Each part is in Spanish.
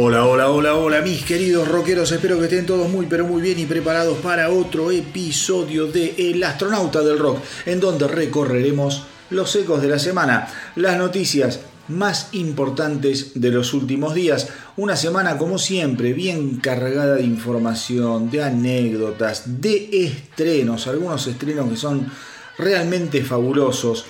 Hola, hola, hola, hola, mis queridos rockeros. Espero que estén todos muy, pero muy bien y preparados para otro episodio de El astronauta del rock, en donde recorreremos los ecos de la semana, las noticias más importantes de los últimos días. Una semana, como siempre, bien cargada de información, de anécdotas, de estrenos, algunos estrenos que son realmente fabulosos.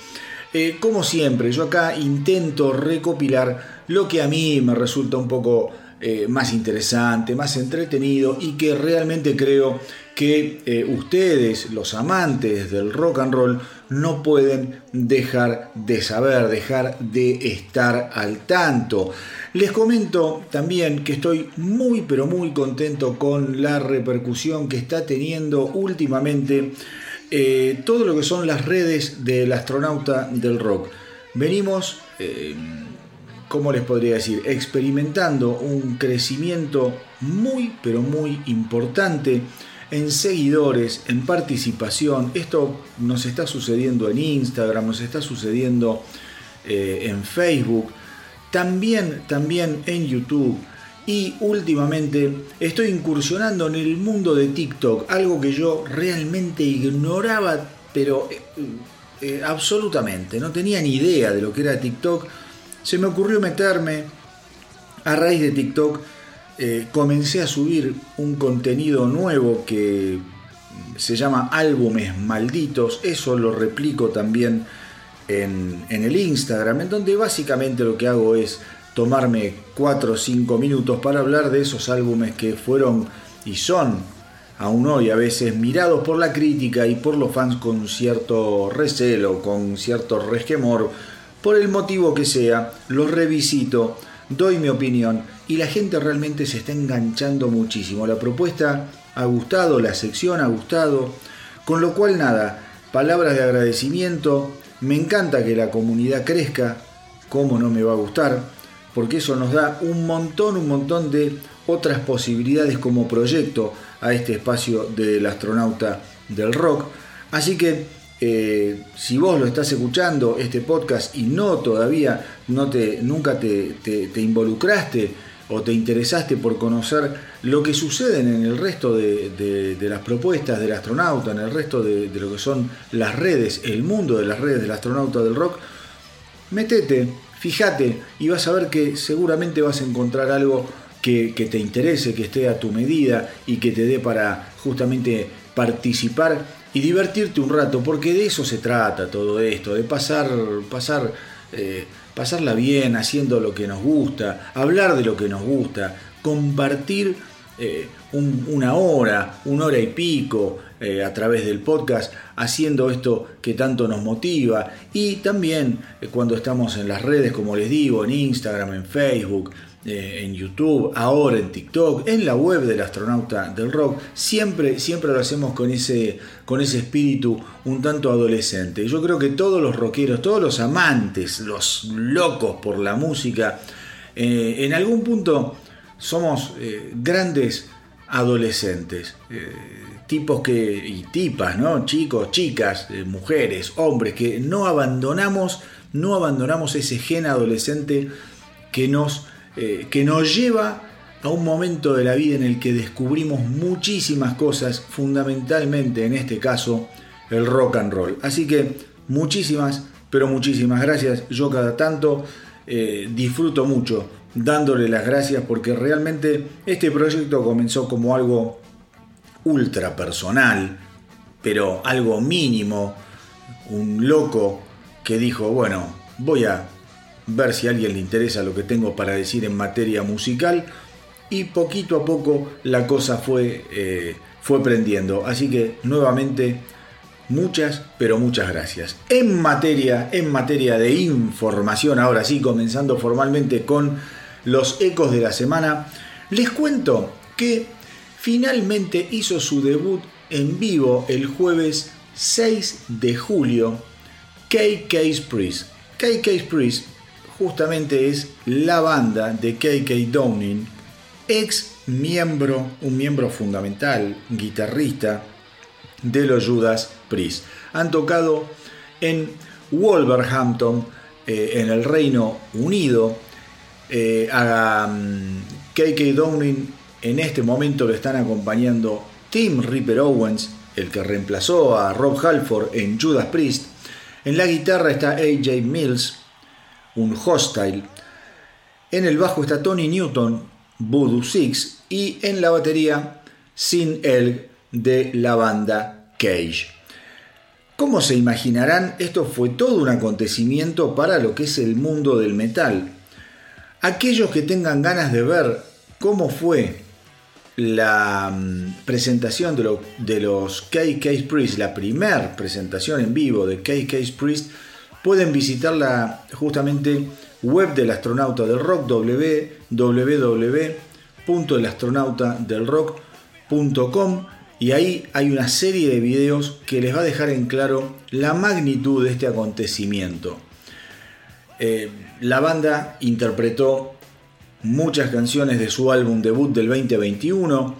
Eh, como siempre, yo acá intento recopilar lo que a mí me resulta un poco eh, más interesante, más entretenido y que realmente creo que eh, ustedes, los amantes del rock and roll, no pueden dejar de saber, dejar de estar al tanto. Les comento también que estoy muy pero muy contento con la repercusión que está teniendo últimamente eh, todo lo que son las redes del astronauta del rock. Venimos, ¿cómo les podría decir? Experimentando un crecimiento muy, pero muy importante en seguidores, en participación. Esto nos está sucediendo en Instagram, nos está sucediendo eh, en Facebook, también, también en YouTube. Y últimamente estoy incursionando en el mundo de TikTok, algo que yo realmente ignoraba, pero eh, eh, absolutamente, no tenía ni idea de lo que era TikTok. Se me ocurrió meterme a raíz de TikTok. Eh, comencé a subir un contenido nuevo que se llama álbumes malditos. Eso lo replico también en, en el Instagram, en donde básicamente lo que hago es tomarme 4 o 5 minutos para hablar de esos álbumes que fueron y son aún hoy a veces mirados por la crítica y por los fans con cierto recelo, con cierto resquemor, por el motivo que sea, los revisito, doy mi opinión y la gente realmente se está enganchando muchísimo. La propuesta ha gustado, la sección ha gustado, con lo cual nada, palabras de agradecimiento, me encanta que la comunidad crezca, cómo no me va a gustar, porque eso nos da un montón, un montón de otras posibilidades como proyecto a este espacio del astronauta del rock. Así que eh, si vos lo estás escuchando, este podcast, y no todavía, no te, nunca te, involucraste o te interesaste por conocer lo que sucede en el resto de, las propuestas del astronauta, en el resto de, de, lo que son las redes, el mundo de las redes del astronauta del rock, metete, Fíjate y vas a ver que seguramente vas a encontrar algo que, te interese, que esté a tu medida y que te dé para justamente participar y divertirte un rato, porque de eso se trata todo esto, de pasar, pasar, eh, pasarla bien, haciendo lo que nos gusta, hablar de lo que nos gusta, compartir eh, una hora, una hora y pico eh, a través del podcast, haciendo esto que tanto nos motiva. Y también cuando estamos en las redes, como les digo, en Instagram, en Facebook, en YouTube, ahora en TikTok, en la web del astronauta del rock, siempre, siempre lo hacemos con ese, con ese espíritu un tanto adolescente. Yo creo que todos los rockeros, todos los amantes, los locos por la música, en algún punto somos eh, grandes adolescentes, eh, tipos que, y tipas, ¿no? Chicos, chicas, eh, mujeres, hombres, que no abandonamos, no abandonamos ese gen adolescente que nos, que nos lleva a un momento de la vida en el que descubrimos muchísimas cosas, fundamentalmente en este caso el rock and roll. Así que muchísimas, pero muchísimas gracias. Yo cada tanto disfruto mucho dándole las gracias porque realmente este proyecto comenzó como algo ultra personal, pero algo mínimo, un loco que dijo, bueno, voy a ver si a alguien le interesa lo que tengo para decir en materia musical y poquito a poco la cosa fue, eh, fue prendiendo. Así que nuevamente muchas, pero muchas gracias. En materia, en materia de información, ahora sí, comenzando formalmente con los ecos de la semana, les cuento que finalmente hizo su debut en vivo el jueves 6 de julio KK justamente es la banda de KK Downing, ex miembro, un miembro fundamental, guitarrista de los Judas Priest. Han tocado en Wolverhampton, eh, en el Reino Unido, eh, KK Downing en este momento lo están acompañando Tim Ripper Owens, el que reemplazó a Rob Halford en Judas Priest. En la guitarra está AJ Mills, un hostile. En el bajo está Tony Newton, Voodoo Six. Y en la batería, Sin Elg de la banda Cage. Como se imaginarán, esto fue todo un acontecimiento para lo que es el mundo del metal. Aquellos que tengan ganas de ver cómo fue la mm, presentación de, los KK Priest, la primera presentación en vivo de KK Priest, pueden visitar la justamente web del astronauta del rock www.elastronautadelrock.com y ahí hay una serie de videos que les va a dejar en claro la magnitud de este acontecimiento. Eh, la banda interpretó muchas canciones de su álbum debut del 2021,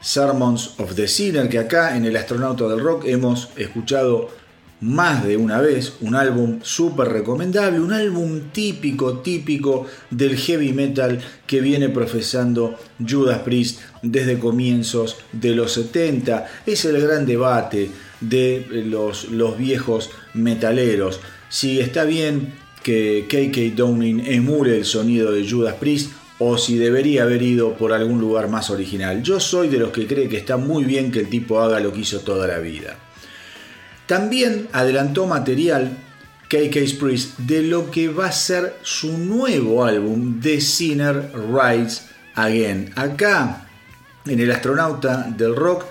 Sermons of the Sinner, que acá en El Astronauta del Rock hemos escuchado más de una vez, un álbum súper recomendable, un álbum típico, típico del heavy metal que viene profesando Judas Priest desde comienzos de los 70. Es el gran debate de los, los viejos metaleros. Si está bien que KK Downing emule el sonido de Judas Priest o si debería haber ido por algún lugar más original. Yo soy de los que cree que está muy bien que el tipo haga lo que hizo toda la vida. También adelantó material KK Priest de lo que va a ser su nuevo álbum, The Sinner Rides Again. Acá, en El Astronauta del Rock,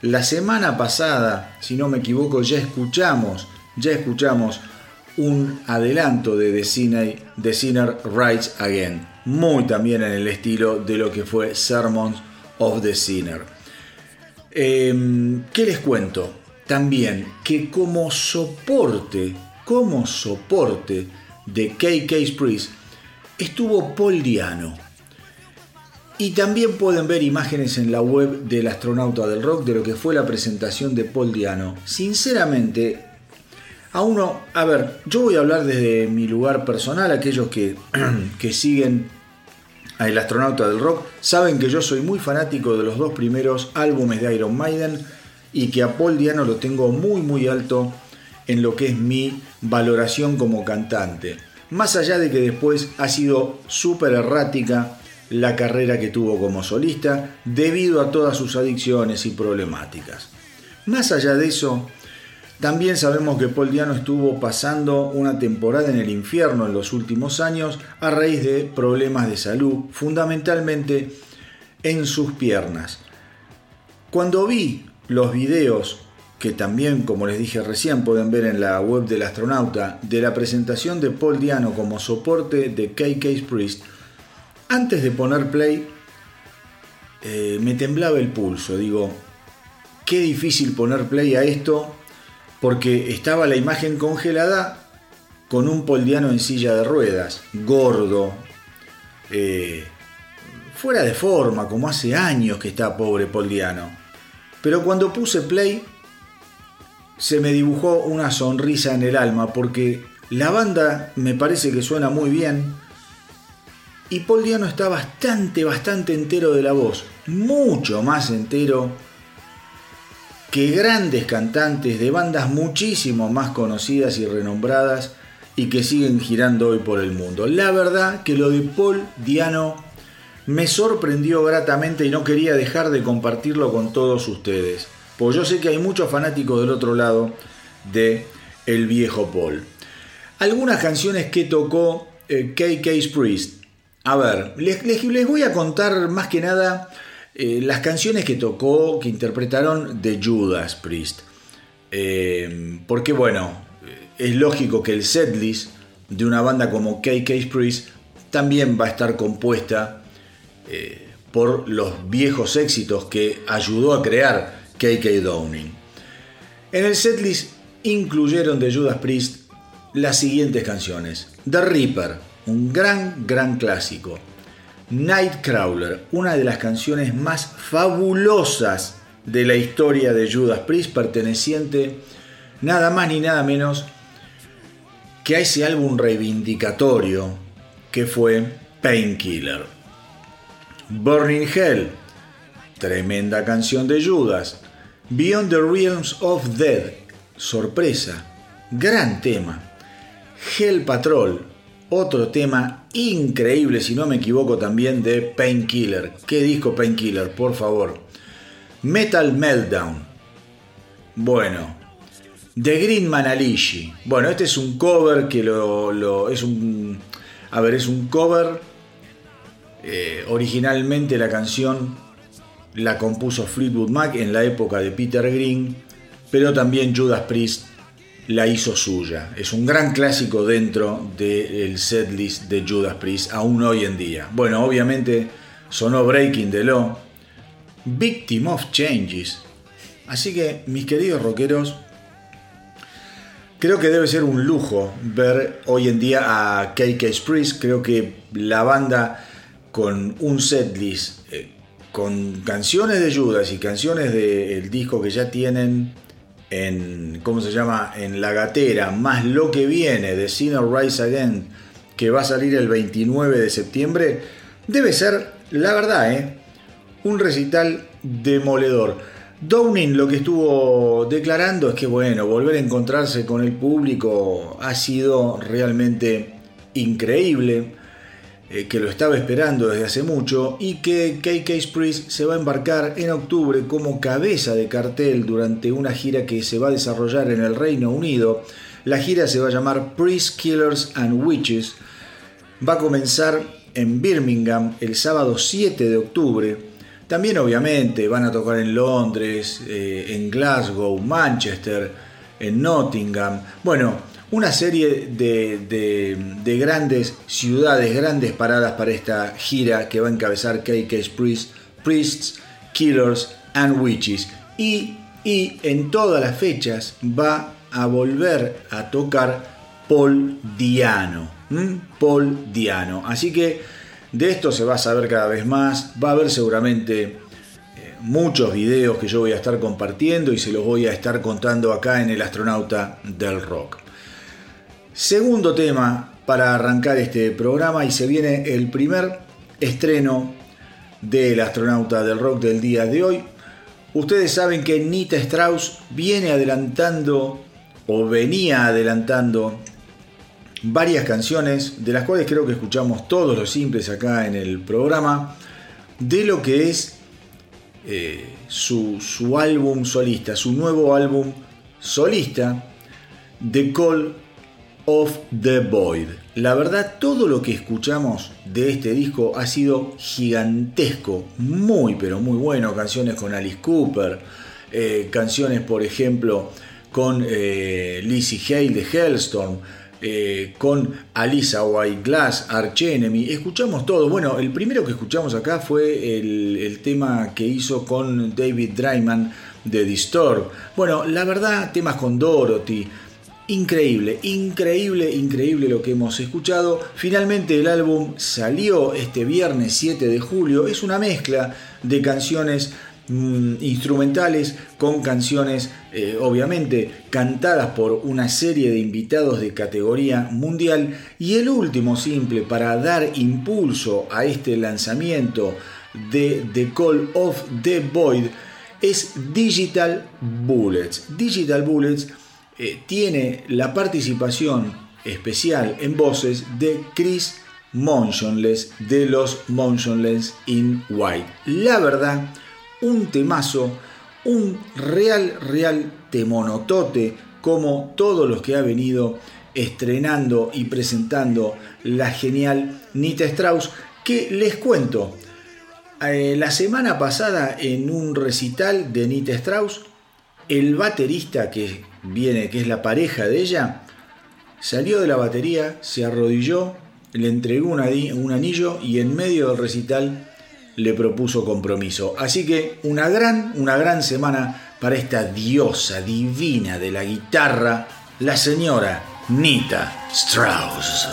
la semana pasada, si no me equivoco, ya escuchamos, ya escuchamos un adelanto de The Sinner, The Rides Again, muy también en el estilo de lo que fue Sermons of the Sinner. Em, ¿Qué les cuento? También que como soporte, como soporte de KK Priest estuvo Paul Diano. Y también pueden ver imágenes en la web del astronauta del rock de lo que fue la presentación de Paul Diano. Sinceramente, a uno, a ver, yo voy a hablar desde mi lugar personal, aquellos que, que siguen al astronauta del rock saben que yo soy muy fanático de los dos primeros álbumes de Iron Maiden y que a Paul Diano lo tengo muy muy alto en lo que es mi valoración como cantante. Más allá de que después ha sido súper errática la carrera que tuvo como solista debido a todas sus adicciones y problemáticas. Más allá de eso, también sabemos que Paul Diano estuvo pasando una temporada en el infierno en los últimos años a raíz de problemas de salud, fundamentalmente en sus piernas. Cuando vi los videos que también, como les dije recién, pueden ver en la web del astronauta, de la presentación de Paul Diano como soporte de KK Priest, antes de poner play, eh, me temblaba el pulso. Digo, qué difícil poner play a esto, porque estaba la imagen congelada con un Paul Diano en silla de ruedas, gordo, eh, fuera de forma, como hace años que está pobre Paul Diano. Pero cuando puse play, se me dibujó una sonrisa en el alma porque la banda me parece que suena muy bien y Paul Diano está bastante, bastante entero de la voz, mucho más entero que grandes cantantes de bandas muchísimo más conocidas y renombradas y que siguen girando hoy por el mundo. La verdad que lo de Paul Diano me sorprendió gratamente y no quería dejar de compartirlo con todos ustedes, pues yo sé que hay muchos fanáticos del otro lado de El viejo Paul. Algunas canciones que tocó eh, KK Priest. A ver, les, voy a contar más que nada eh, las canciones que tocó, que interpretaron de Judas Priest. Eh, porque bueno, es lógico que el setlist de una banda como KK Priest también va a estar compuesta eh, por los viejos éxitos que ayudó a crear KK Downing. En el setlist incluyeron de Judas Priest las siguientes canciones: The Reaper, un gran, gran clásico. Nightcrawler, una de las canciones más fabulosas de la historia de Judas Priest, perteneciente nada más ni nada menos que a ese álbum reivindicatorio que fue Painkiller. Burning Hell, tremenda canción de Judas. Beyond the Realms of Dead, sorpresa, gran tema. Hell Patrol, otro tema increíble, si no me equivoco también, de Painkiller. ¿Qué disco Painkiller, por favor? Metal Meltdown. Bueno, The Green Manalishi. Bueno, este es un cover que lo, es un. A ver, es un cover. Eh, originalmente la canción la compuso Fleetwood Mac en la época de Peter Green, pero también Judas Priest la hizo suya. Es un gran clásico dentro del setlist de Judas Priest, aún hoy en día. Bueno, obviamente sonó Breaking the Law, Victim of Changes. Así que, mis queridos rockeros, creo que debe ser un lujo ver hoy en día a KK Priest. Creo que la banda con un setlist, eh, con canciones de Judas y canciones del disco que ya tienen en, ¿cómo se llama? En la gatera, más lo que viene de Sinner Rise Again, que va a salir el 29 de septiembre, debe ser, la verdad, ¿eh? un recital demoledor. Downing lo que estuvo declarando es que, bueno, volver a encontrarse con el público ha sido realmente increíble. Eh, que lo estaba esperando desde hace mucho y que KK Priest se va a embarcar en octubre como cabeza de cartel durante una gira que se va a desarrollar en el Reino Unido. La gira se va a llamar Priest Killers and Witches. Va a comenzar en Birmingham el sábado 7 de octubre. También obviamente van a tocar en Londres, eh, en Glasgow, Manchester, en Nottingham. Bueno, una serie de, grandes ciudades, grandes paradas para esta gira que va a encabezar KK Priest, Priests, Killers and Witches. Y, y en todas las fechas va a volver a tocar Paul Diano. Paul Diano. Así que de esto se va a saber cada vez más. Va a haber seguramente eh, muchos videos que yo voy a estar compartiendo y se los voy a estar contando acá en El Astronauta del Rock. Segundo tema para arrancar este programa y se viene el primer estreno del astronauta del rock del día de hoy. Ustedes saben que Nita Strauss viene adelantando o venía adelantando varias canciones, de las cuales creo que escuchamos todos los simples acá en el programa, de lo que es eh, su, su álbum solista, su nuevo álbum solista, The Call of the Void. La verdad, todo lo que escuchamos de este disco ha sido gigantesco, muy pero muy bueno. Canciones con Alice Cooper, eh, canciones por ejemplo con eh, Lizzie Hale de Hellstorm, eh, con Alisa White Glass, Arch Enemy. Escuchamos todo. Bueno, el primero que escuchamos acá fue el, tema que hizo con David Dryman de Disturb. Bueno, la verdad, temas con Dorothy. Increíble, increíble, increíble lo que hemos escuchado. Finalmente el álbum salió este viernes 7 de julio. Es una mezcla de canciones mm, instrumentales con canciones eh, obviamente cantadas por una serie de invitados de categoría mundial. Y el último simple para dar impulso a este lanzamiento de The Call of the Void es Digital Bullets. Digital Bullets eh, tiene la participación especial en voces de Chris Motionless de los Motionless in White. La verdad, un temazo, un real, real temonotote como todos los que ha venido estrenando y presentando la genial Nita Strauss, que les cuento, eh, la semana pasada en un recital de Nita Strauss, el baterista que viene, que es la pareja de ella, salió de la batería, se arrodilló, le entregó un anillo y en medio del recital le propuso compromiso. Así que una gran, una gran semana para esta diosa divina de la guitarra, la señora Nita Strauss.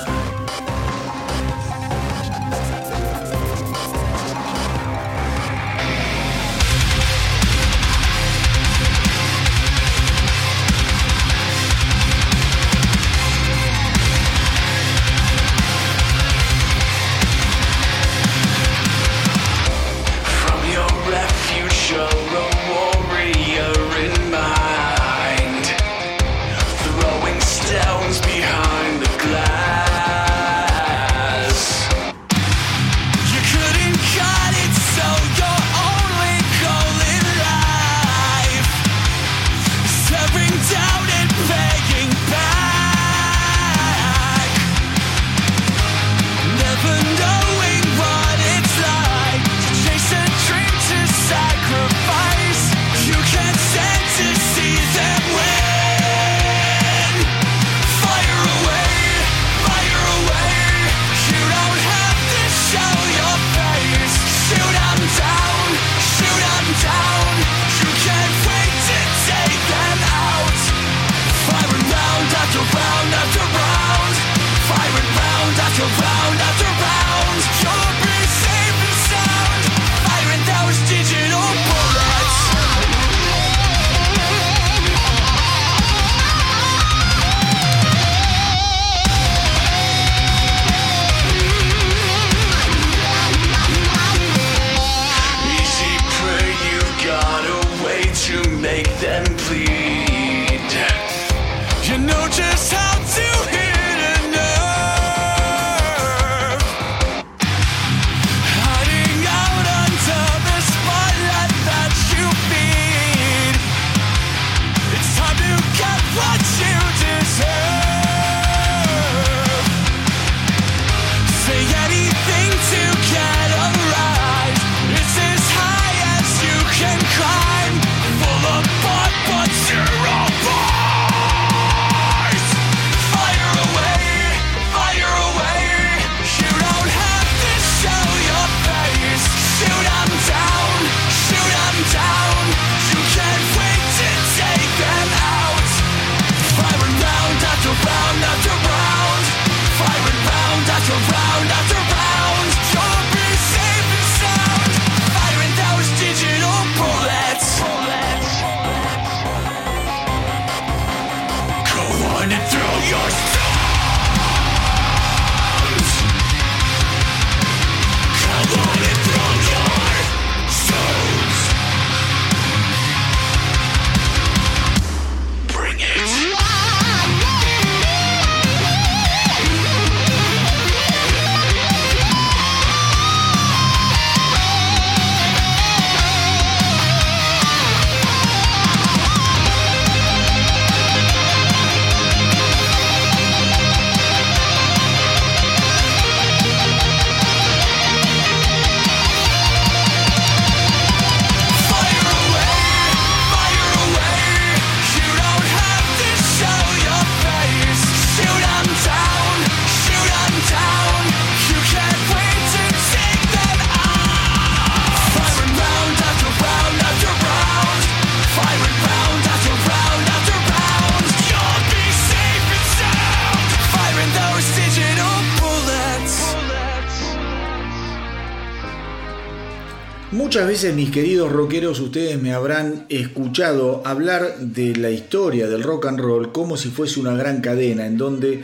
Muchas veces, mis queridos rockeros, ustedes me habrán escuchado hablar de la historia del rock and roll como si fuese una gran cadena en donde,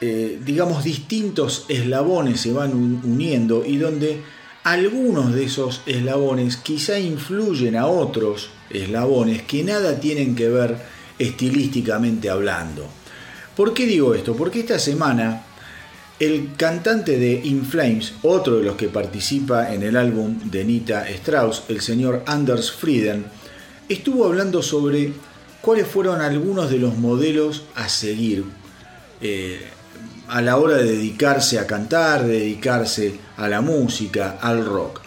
eh, digamos, distintos eslabones se van uniendo y donde algunos de esos eslabones quizá influyen a otros eslabones que nada tienen que ver estilísticamente hablando. ¿Por qué digo esto? Porque esta semana el cantante de In Flames, otro de los que participa en el álbum de Nita Strauss, el señor Anders Frieden, estuvo hablando sobre cuáles fueron algunos de los modelos a seguir eh, a la hora de dedicarse a cantar, de dedicarse a la música, al rock.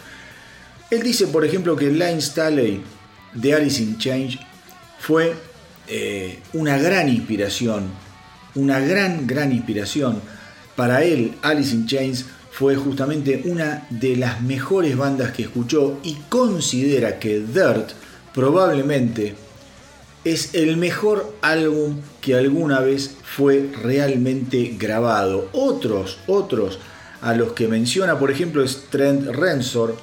Él dice, por ejemplo, que Line Staley de Alice in Change fue eh, una gran inspiración, una gran, gran inspiración para él, Alice in Chains fue justamente una de las mejores bandas que escuchó y considera que Dirt probablemente es el mejor álbum que alguna vez fue realmente grabado. Otros, otros a los que menciona, por ejemplo, es Trent Reznor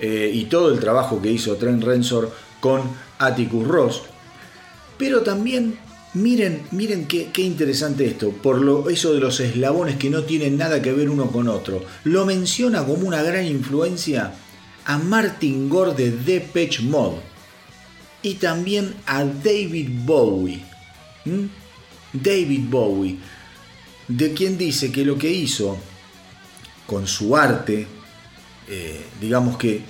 eh, y todo el trabajo que hizo Trent Reznor con Atticus Ross. Pero también Miren, miren qué, interesante esto, por lo, eso de los eslabones que no tienen nada que ver uno con otro. Lo menciona como una gran influencia a Martin Gore de Depeche Mode y también a David Bowie. David Bowie, de quien dice que lo que hizo con su arte, eh, digamos que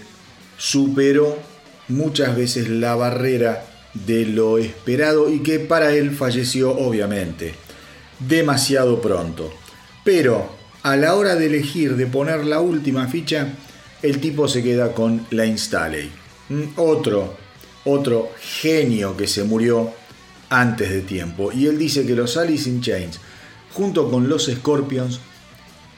superó muchas veces la barrera de lo esperado y que para él falleció obviamente demasiado pronto. Pero a la hora de elegir, de poner la última ficha, el tipo se queda con la Installey. Mm, otro, otro genio que se murió antes de tiempo. Y él dice que los Alice in Chains, junto con los Scorpions,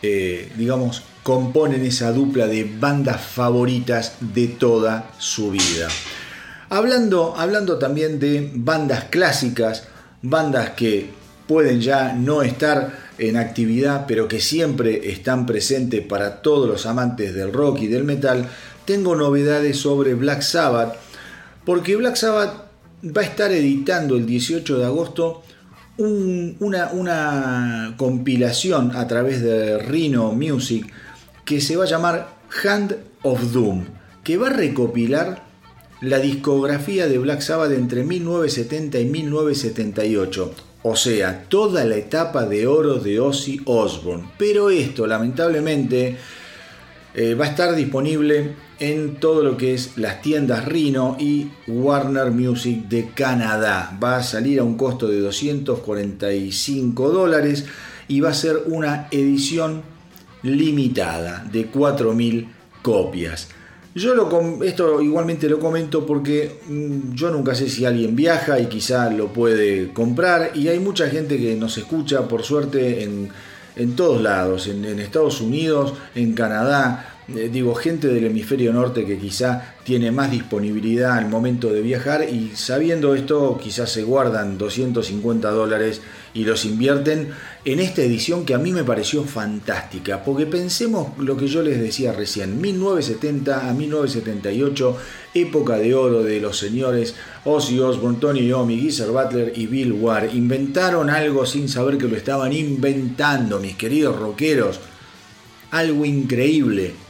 eh, digamos, componen esa dupla de bandas favoritas de toda su vida. Hablando, hablando también de bandas clásicas, bandas que pueden ya no estar en actividad, pero que siempre están presentes para todos los amantes del rock y del metal, tengo novedades sobre Black Sabbath, porque Black Sabbath va a estar editando el 18 de agosto una, una, compilación a través de Rhino Music que se va a llamar Hand of Doom, que va a recopilar la discografía de Black Sabbath entre 1970 y 1978. O sea, toda la etapa de oro de Ozzy Osbourne. Pero esto, lamentablemente, eh, va a estar disponible en todo lo que es las tiendas Rhino y Warner Music de Canadá. Va a salir a un costo de 245 dólares y va a ser una edición limitada de 4.000 copias. Yo lo, esto igualmente lo comento porque mm, yo nunca sé si alguien viaja y quizá lo puede comprar. Y hay mucha gente que nos escucha por suerte en, todos lados, en, Estados Unidos, en Canadá, eh, digo, gente del hemisferio norte que quizá tiene más disponibilidad al momento de viajar y sabiendo esto quizás se guardan 250 dólares y los invierten en esta edición que a mí me pareció fantástica, porque pensemos lo que yo les decía recién, 1970 a 1978, época de oro de los señores Ozzy Osbourne, Tony Iommi, Geezer Butler y Bill Ward, inventaron algo sin saber que lo estaban inventando, mis queridos rockeros, algo increíble.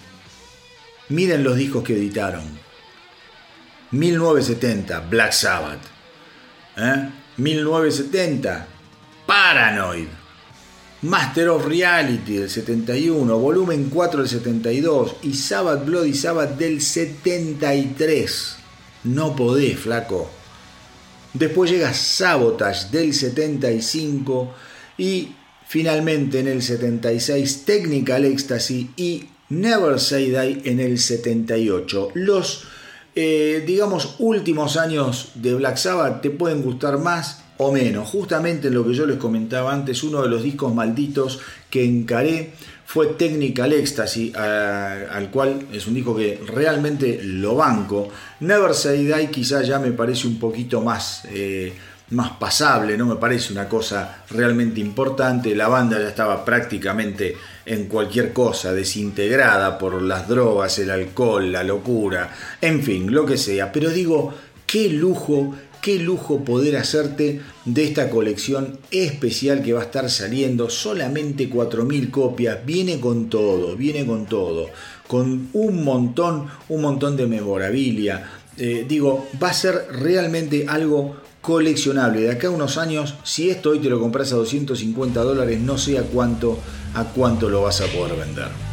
Miren los discos que editaron. 1970, Black Sabbath. 1970, ¿eh? Paranoid. Master of Reality del 71, volumen 4 del 72 y Sabbath Bloody Sabbath del 73. No podés, flaco. Después llega Sabotage del 75 y finalmente en el 76 Technical Ecstasy y Never Say Die en el 78. Los, eh, digamos, últimos años de Black Sabbath te pueden gustar más o menos. Justamente lo que yo les comentaba antes, uno de los discos malditos que encaré fue Technical Ecstasy, al cual es un disco que realmente lo banco. Never Say Die quizá ya me parece un poquito más, eh, más pasable, no me parece una cosa realmente importante. La banda ya estaba prácticamente en cualquier cosa, desintegrada por las drogas, el alcohol, la locura, en fin, lo que sea. Pero digo, qué lujo qué lujo poder hacerte de esta colección especial que va a estar saliendo, solamente 4.000 copias, viene con todo, viene con todo, con un montón, un montón de memorabilia. Eh, digo, va a ser realmente algo coleccionable. De acá a unos años, si esto hoy te lo compras a 250 dólares, no sé a cuánto, a cuánto lo vas a poder vender.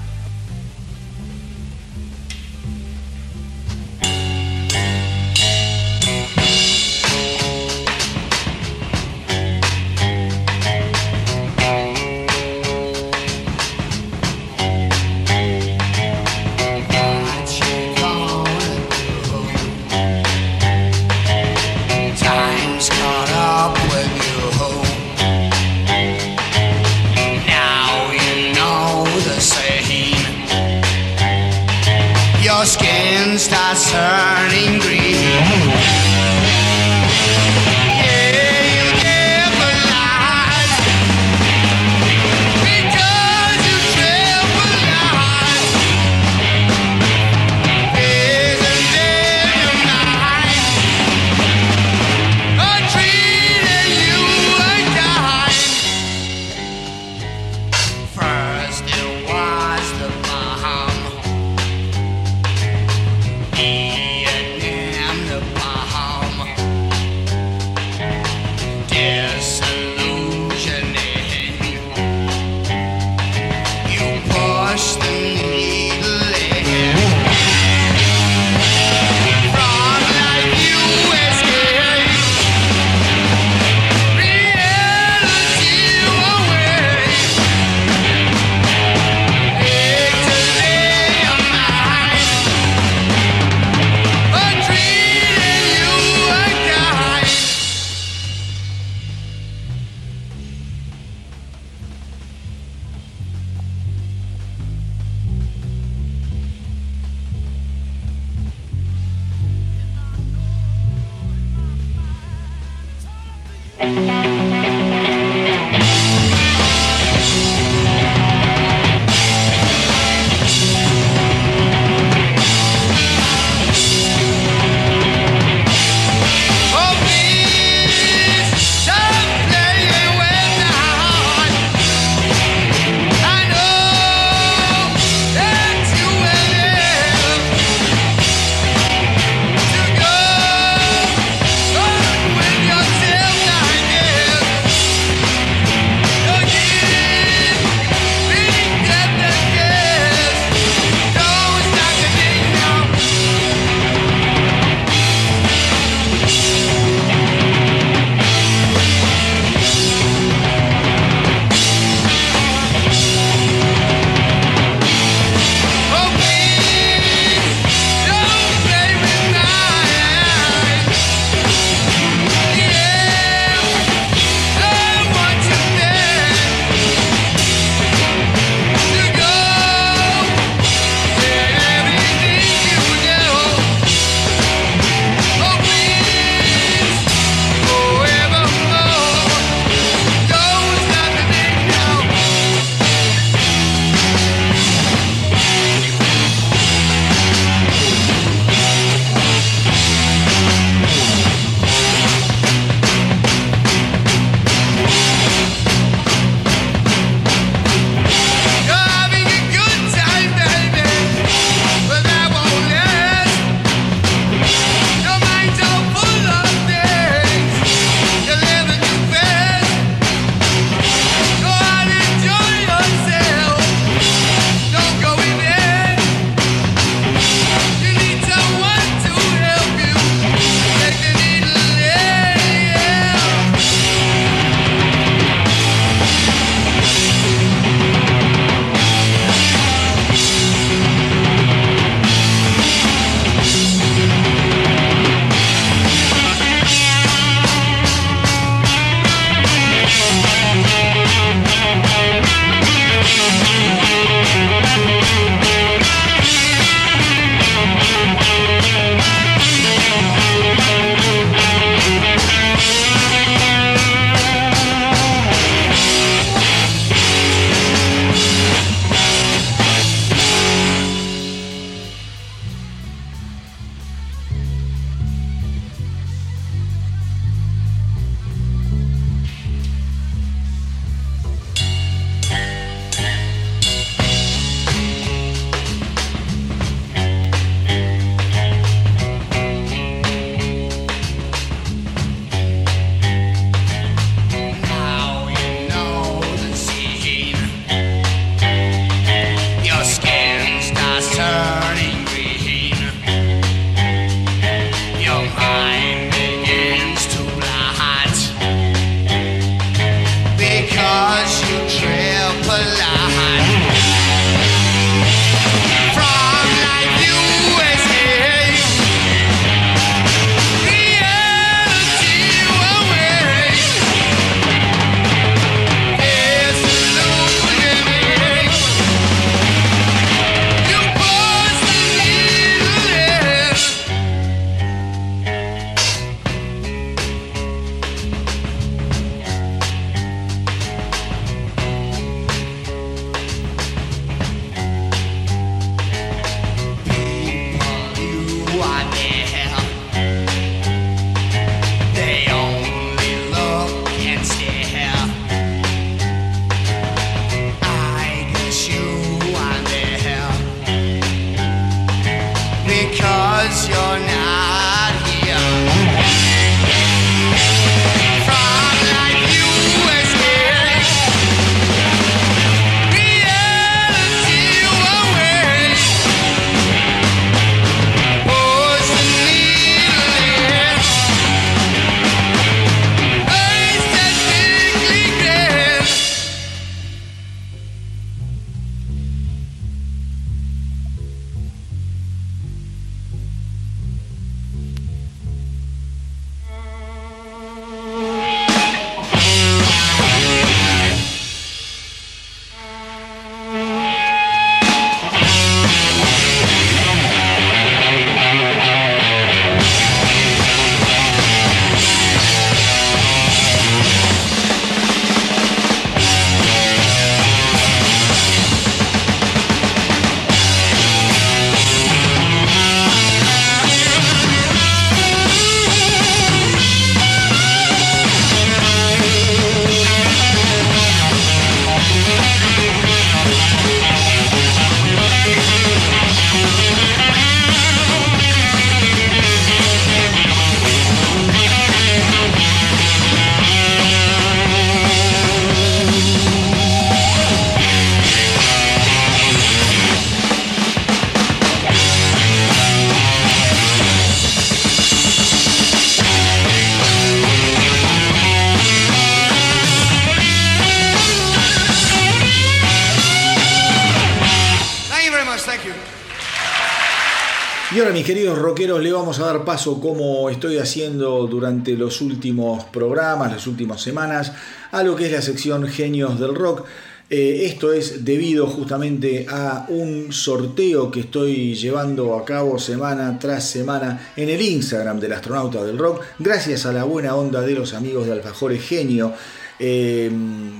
Y ahora mis queridos rockeros le vamos a dar paso como estoy haciendo durante los últimos programas, las últimas semanas, a lo que es la sección Genios del Rock. Eh, esto es debido justamente a un sorteo que estoy llevando a cabo semana tras semana en el Instagram del astronauta del rock, gracias a la buena onda de los amigos de Alfajores Genio. Eh,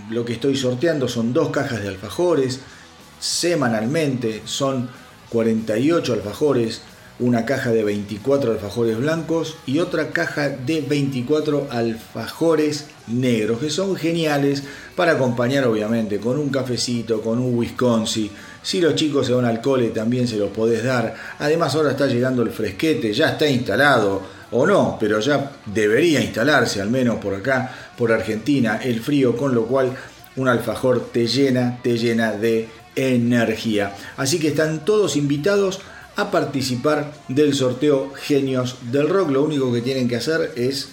lo que estoy sorteando son dos cajas de alfajores semanalmente, son 48 alfajores una caja de 24 alfajores blancos y otra caja de 24 alfajores negros, que son geniales para acompañar obviamente con un cafecito, con un Wisconsin. Si los chicos se van al cole también se los podés dar. Además ahora está llegando el fresquete, ya está instalado o no, pero ya debería instalarse al menos por acá, por Argentina, el frío, con lo cual un alfajor te llena, te llena de energía. Así que están todos invitados a participar del sorteo Genios del Rock. Lo único que tienen que hacer es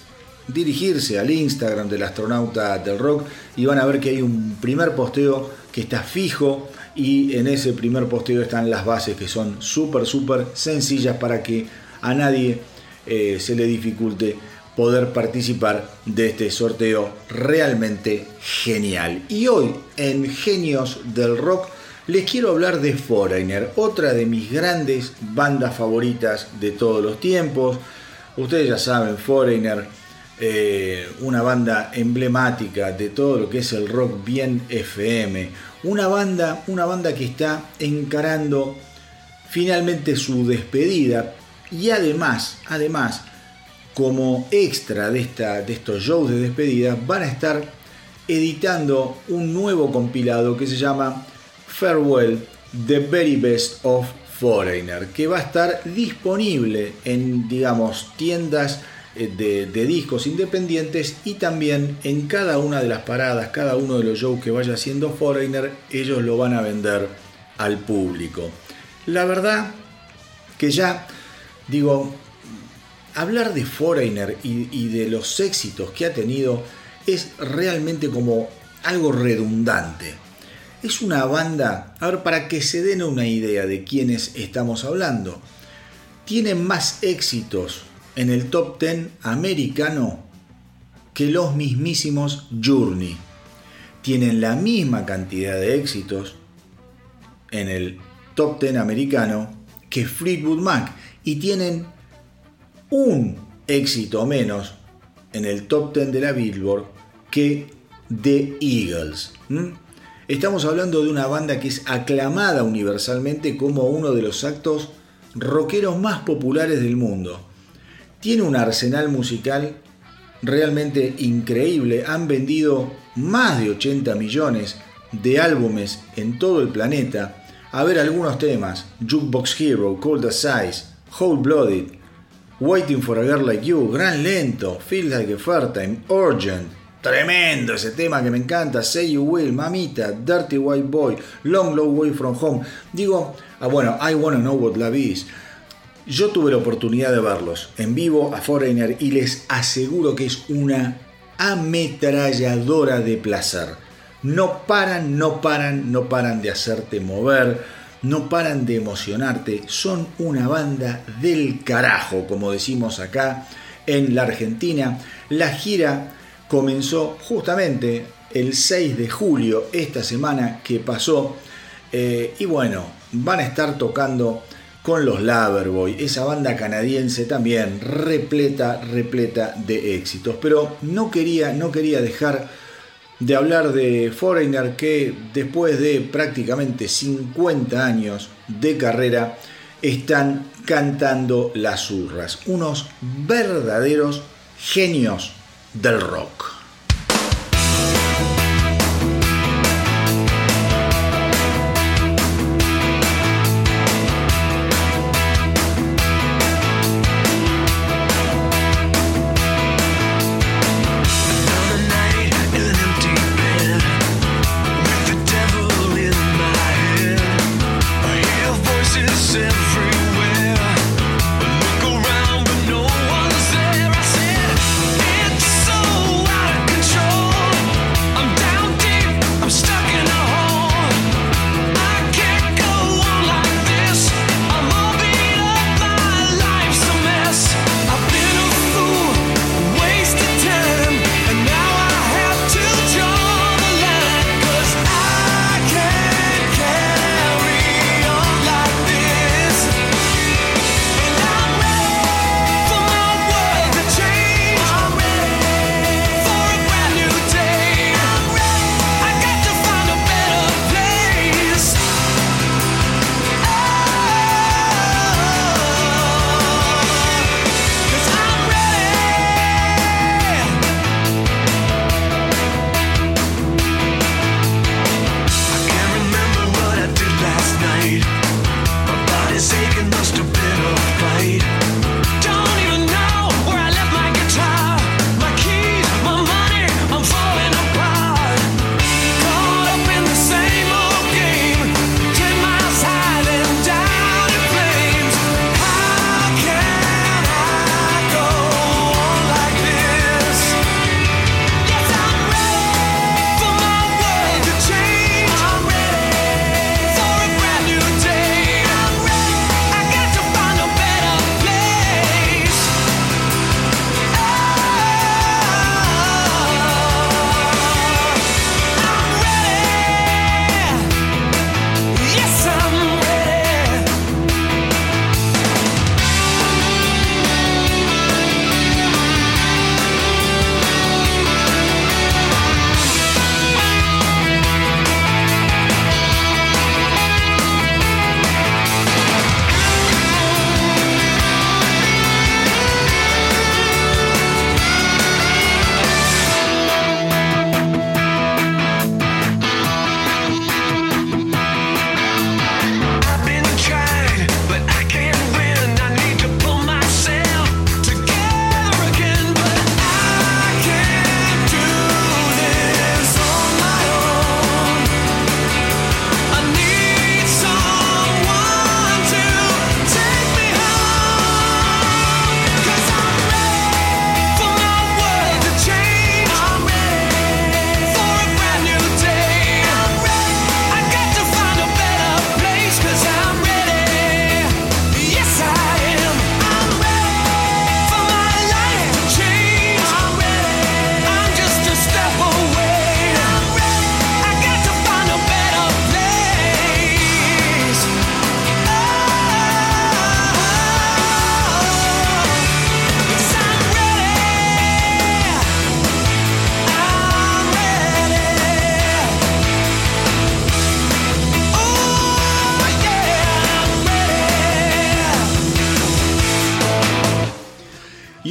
dirigirse al Instagram del astronauta del rock y van a ver que hay un primer posteo que está fijo y en ese primer posteo están las bases que son súper súper sencillas para que a nadie eh, se le dificulte poder participar de este sorteo realmente genial. Y hoy en Genios del Rock les quiero hablar de Foreigner, otra de mis grandes bandas favoritas de todos los tiempos. Ustedes ya saben, Foreigner, eh, una banda emblemática de todo lo que es el rock bien FM. Una banda, una banda que está encarando finalmente su despedida y además, además, como extra de, esta, de estos shows de despedida, van a estar editando un nuevo compilado que se llama Farewell, The Very Best of Foreigner, que va a estar disponible en, digamos, tiendas eh, de, discos independientes y también en cada una de las paradas, cada uno de los shows que vaya haciendo Foreigner, ellos lo van a vender al público. La verdad que ya, digo, hablar de Foreigner y, y de los éxitos que ha tenido es realmente como algo redundante. Es una banda, a ver, para que se den una idea de quiénes estamos hablando, tienen más éxitos en el top 10 americano que los mismísimos Journey. Tienen la misma cantidad de éxitos en el top 10 americano que Fleetwood Mac y tienen un éxito menos en el top 10 de la Billboard que The Eagles. Estamos hablando de una banda que es aclamada universalmente como uno de los actos rockeros más populares del mundo. Tiene un arsenal musical realmente increíble. Han vendido más de 80 millones de álbumes en todo el planeta. A ver algunos temas: Jukebox Hero, Cold as Ice, Whole Blooded, Waiting for a Girl Like You, Gran Lento, Feels Like a Fair Time, Urgent, Tremendo ese tema que me encanta. Say You Will, Mamita, Dirty White Boy, Long Long Way From Home. Digo, ah, bueno, I Wanna Know What Love Is. Yo tuve la oportunidad de verlos en vivo a Foreigner y les aseguro que es una ametralladora de placer. No paran, no paran, no paran de hacerte mover, no paran de emocionarte. Son una banda del carajo, como decimos acá en la Argentina. La gira comenzó justamente el 6 de julio, esta semana que pasó. Eh, y bueno, van a estar tocando con los Loverboy, esa banda canadiense también repleta, repleta de éxitos. Pero no quería, no quería dejar de hablar de Foreigner que después de prácticamente 50 años de carrera están cantando las urras. Unos verdaderos genios del rock.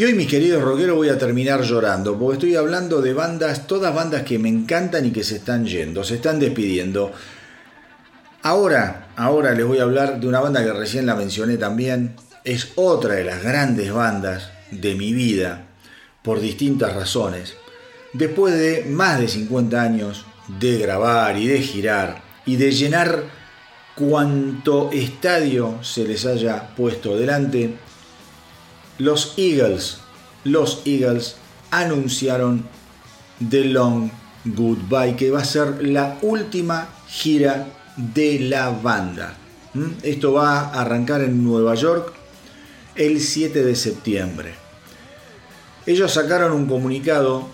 Y hoy, mis queridos rockeros, voy a terminar llorando, porque estoy hablando de bandas, todas bandas que me encantan y que se están yendo, se están despidiendo. Ahora, ahora les voy a hablar de una banda que recién la mencioné también. Es otra de las grandes bandas de mi vida, por distintas razones. Después de más de 50 años de grabar y de girar y de llenar cuanto estadio se les haya puesto delante, los Eagles, los Eagles anunciaron The Long Goodbye, que va a ser la última gira de la banda. ¿Mm? Esto va a arrancar en Nueva York el 7 de septiembre. Ellos sacaron un comunicado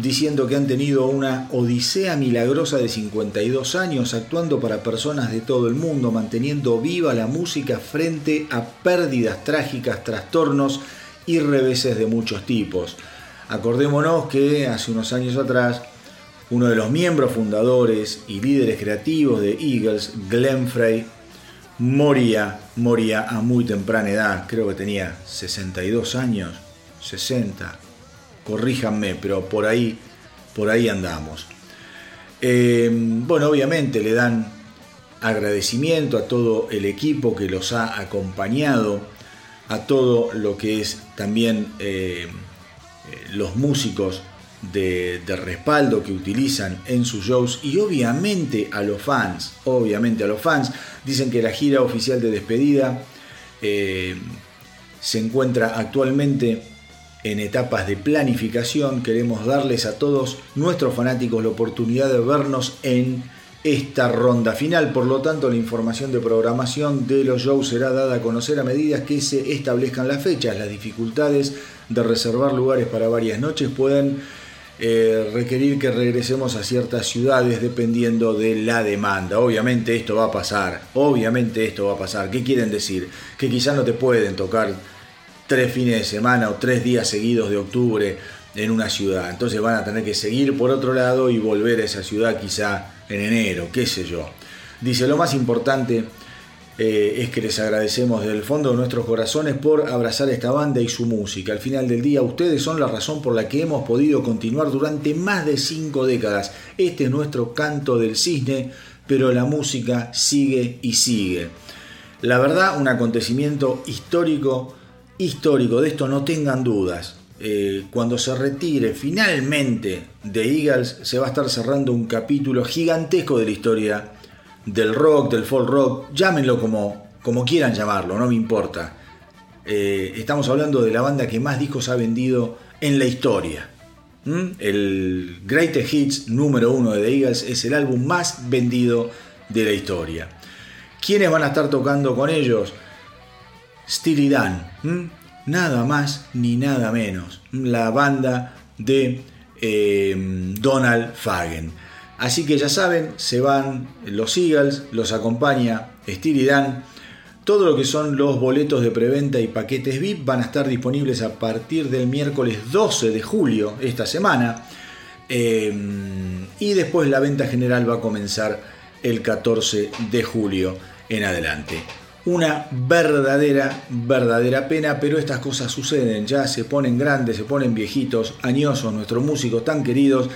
diciendo que han tenido una odisea milagrosa de 52 años actuando para personas de todo el mundo, manteniendo viva la música frente a pérdidas trágicas, trastornos y reveses de muchos tipos. Acordémonos que hace unos años atrás, uno de los miembros fundadores y líderes creativos de Eagles, Glenn Frey, moría, moría a muy temprana edad, creo que tenía 62 años, 60, corríjanme, pero por ahí, por ahí andamos. Eh, bueno, obviamente le dan agradecimiento a todo el equipo que los ha acompañado, a todo lo que es también eh, los músicos de, respaldo que utilizan en sus shows y obviamente a los fans, obviamente a los fans. Dicen que la gira oficial de despedida eh, se encuentra actualmente en etapas de planificación. Queremos darles a todos nuestros fanáticos la oportunidad de vernos en esta ronda final. Por lo tanto, la información de programación de los shows será dada a conocer a medida que se establezcan las fechas. Las dificultades de reservar lugares para varias noches pueden eh, requerir que regresemos a ciertas ciudades dependiendo de la demanda. Obviamente esto va a pasar, obviamente esto va a pasar. ¿Qué quieren decir? Que quizás no te pueden tocar tres fines de semana o tres días seguidos de octubre en una ciudad. Entonces van a tener que seguir por otro lado y volver a esa ciudad quizá en enero, qué sé yo. Dice, lo más importante eh, es que les agradecemos desde el fondo de nuestros corazones por abrazar esta banda y su música. Al final del día, ustedes son la razón por la que hemos podido continuar durante más de cinco décadas. Este es nuestro canto del cisne, pero la música sigue y sigue. La verdad, un acontecimiento histórico histórico, de esto no tengan dudas. Eh, cuando se retire finalmente de Eagles, se va a estar cerrando un capítulo gigantesco de la historia del rock, del folk rock, llámenlo como, como quieran llamarlo, no me importa. Eh, estamos hablando de la banda que más discos ha vendido en la historia. El Greatest Hits número uno de The Eagles es el álbum más vendido de la historia. ¿Quiénes van a estar tocando con ellos? Steely Dan, nada más ni nada menos, la banda de eh, Donald Fagen. Así que ya saben, se van los Eagles, los acompaña Steely Dan. Todo lo que son los boletos de preventa y paquetes VIP van a estar disponibles a partir del miércoles 12 de julio, esta semana. Eh, y después la venta general va a comenzar el 14 de julio en adelante. Una verdadera, verdadera pena, pero estas cosas suceden, ya se ponen grandes, se ponen viejitos, añosos nuestros músicos tan queridos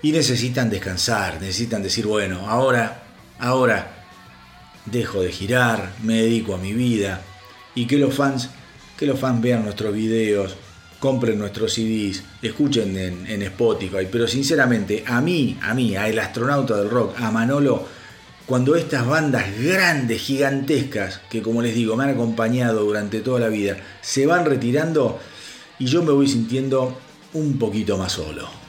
y necesitan descansar, necesitan decir, bueno, ahora, ahora dejo de girar, me dedico a mi vida y que los fans, que los fans vean nuestros videos, compren nuestros CDs, escuchen en, en Spotify, pero sinceramente a mí, a mí, a el astronauta del rock, a Manolo, cuando estas bandas grandes, gigantescas, que como les digo me han acompañado durante toda la vida, se van retirando y yo me voy sintiendo un poquito más solo.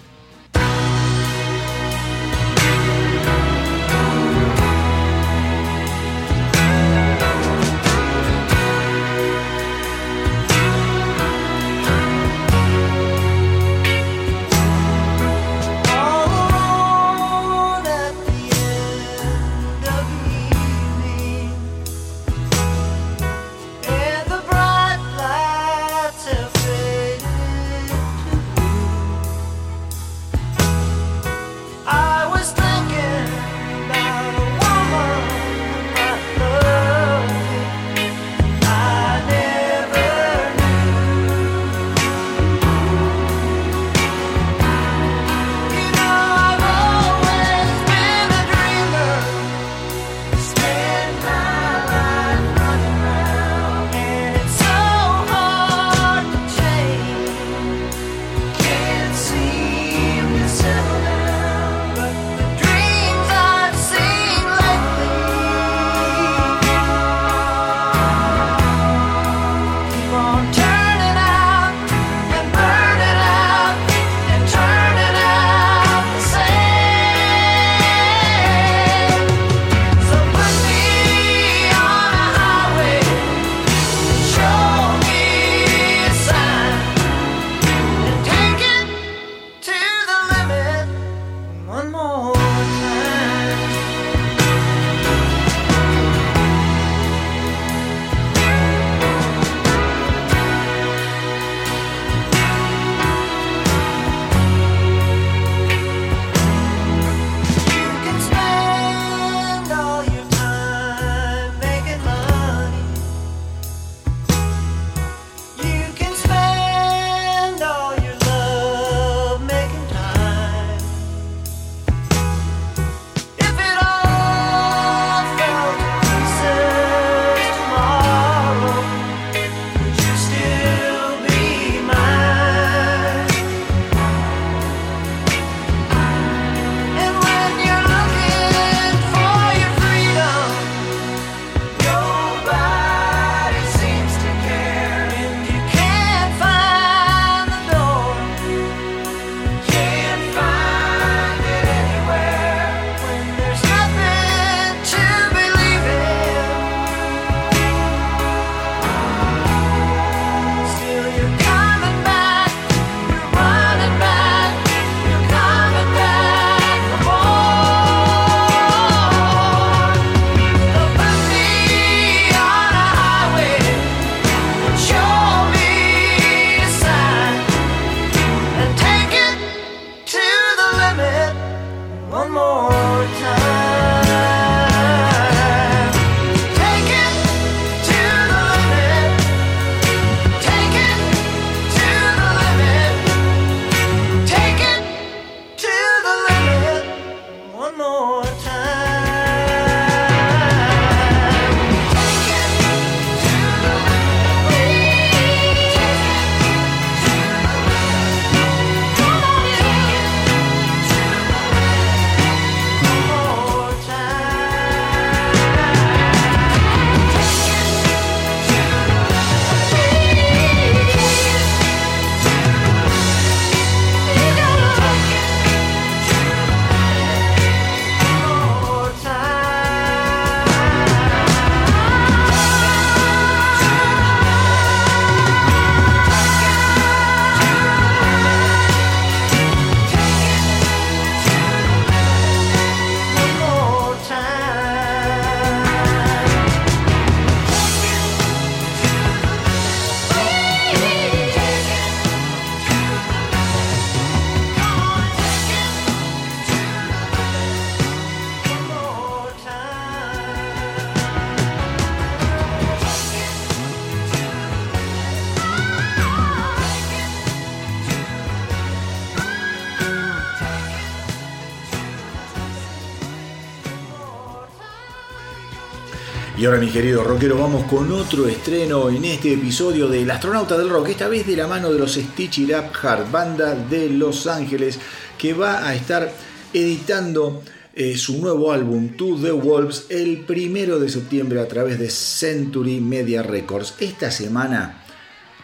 Ahora, mis queridos rockeros, vamos con otro estreno en este episodio del Astronauta del Rock, esta vez de la mano de los Stitch It Up Heart, banda de Los Ángeles, que va a estar editando eh, su nuevo álbum To The Wolves el primero de septiembre a través de Century Media Records. Esta semana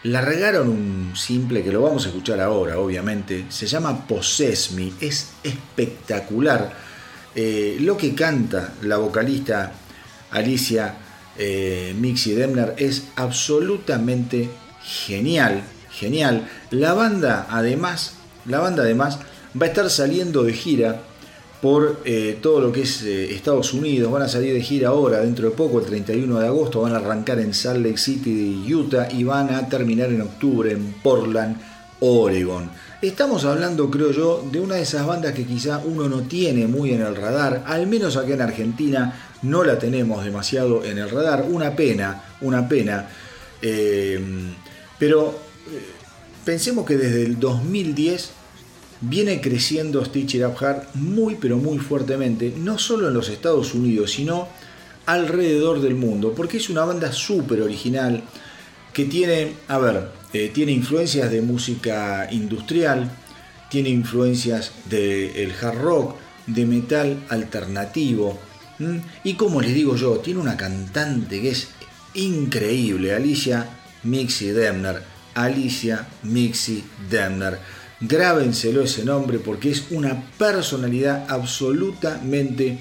largaron un simple que lo vamos a escuchar ahora, obviamente. Se llama Possess Me, es espectacular. Eh, lo que canta la vocalista Alicia eh, Mixi Demner es absolutamente genial, genial. La banda además, la banda además va a estar saliendo de gira por eh, todo lo que es eh, Estados Unidos. Van a salir de gira ahora, dentro de poco, el 31 de agosto. Van a arrancar en Salt Lake City, Utah, y van a terminar en octubre en Portland, Oregon. Estamos hablando, creo yo, de una de esas bandas que quizá uno no tiene muy en el radar, al menos acá en Argentina no la tenemos demasiado en el radar. Una pena, una pena. Eh, pero eh, pensemos que desde el 2010 viene creciendo Stitcher Up Heart muy pero muy fuertemente, no solo en los Estados Unidos, sino alrededor del mundo, porque es una banda súper original que tiene, a ver, eh, tiene influencias de música industrial, tiene influencias del hard rock, de metal alternativo, ¿Mm? Y como les digo yo, tiene una cantante que es increíble, Alicia Mixi Demner. Alicia Mixi Demner. Grábenselo ese nombre porque es una personalidad absolutamente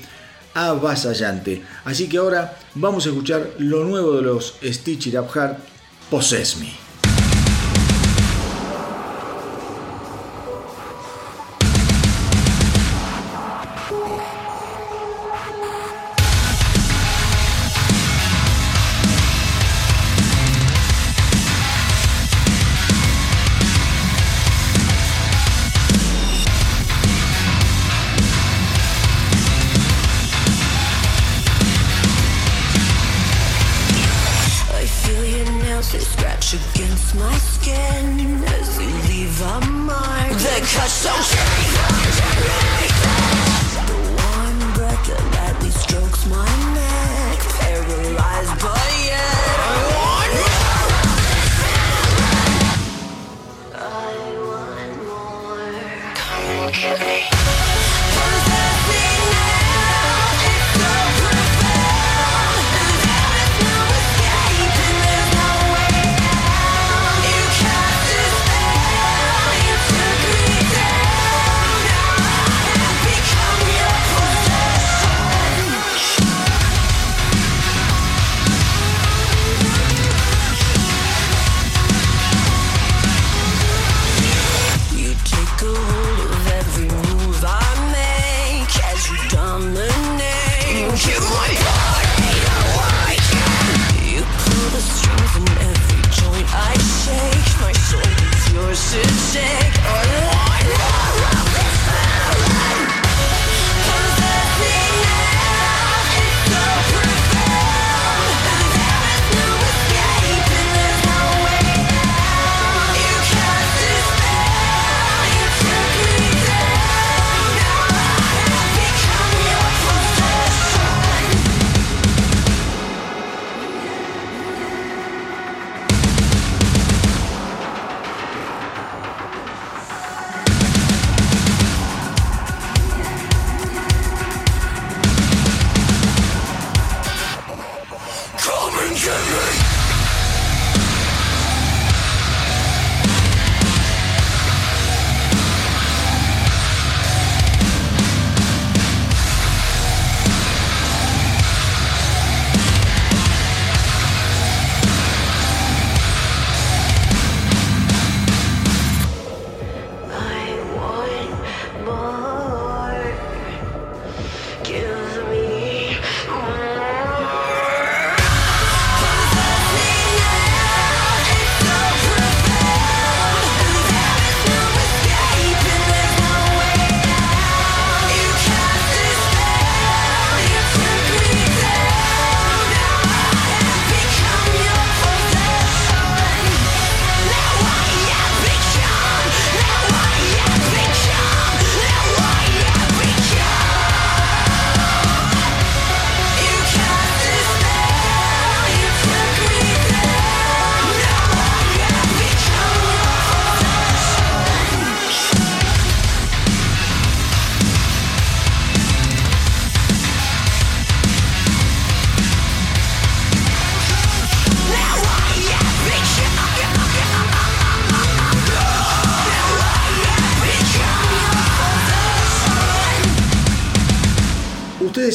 avasallante. Así que ahora vamos a escuchar lo nuevo de los Stitch It Up Possess Me.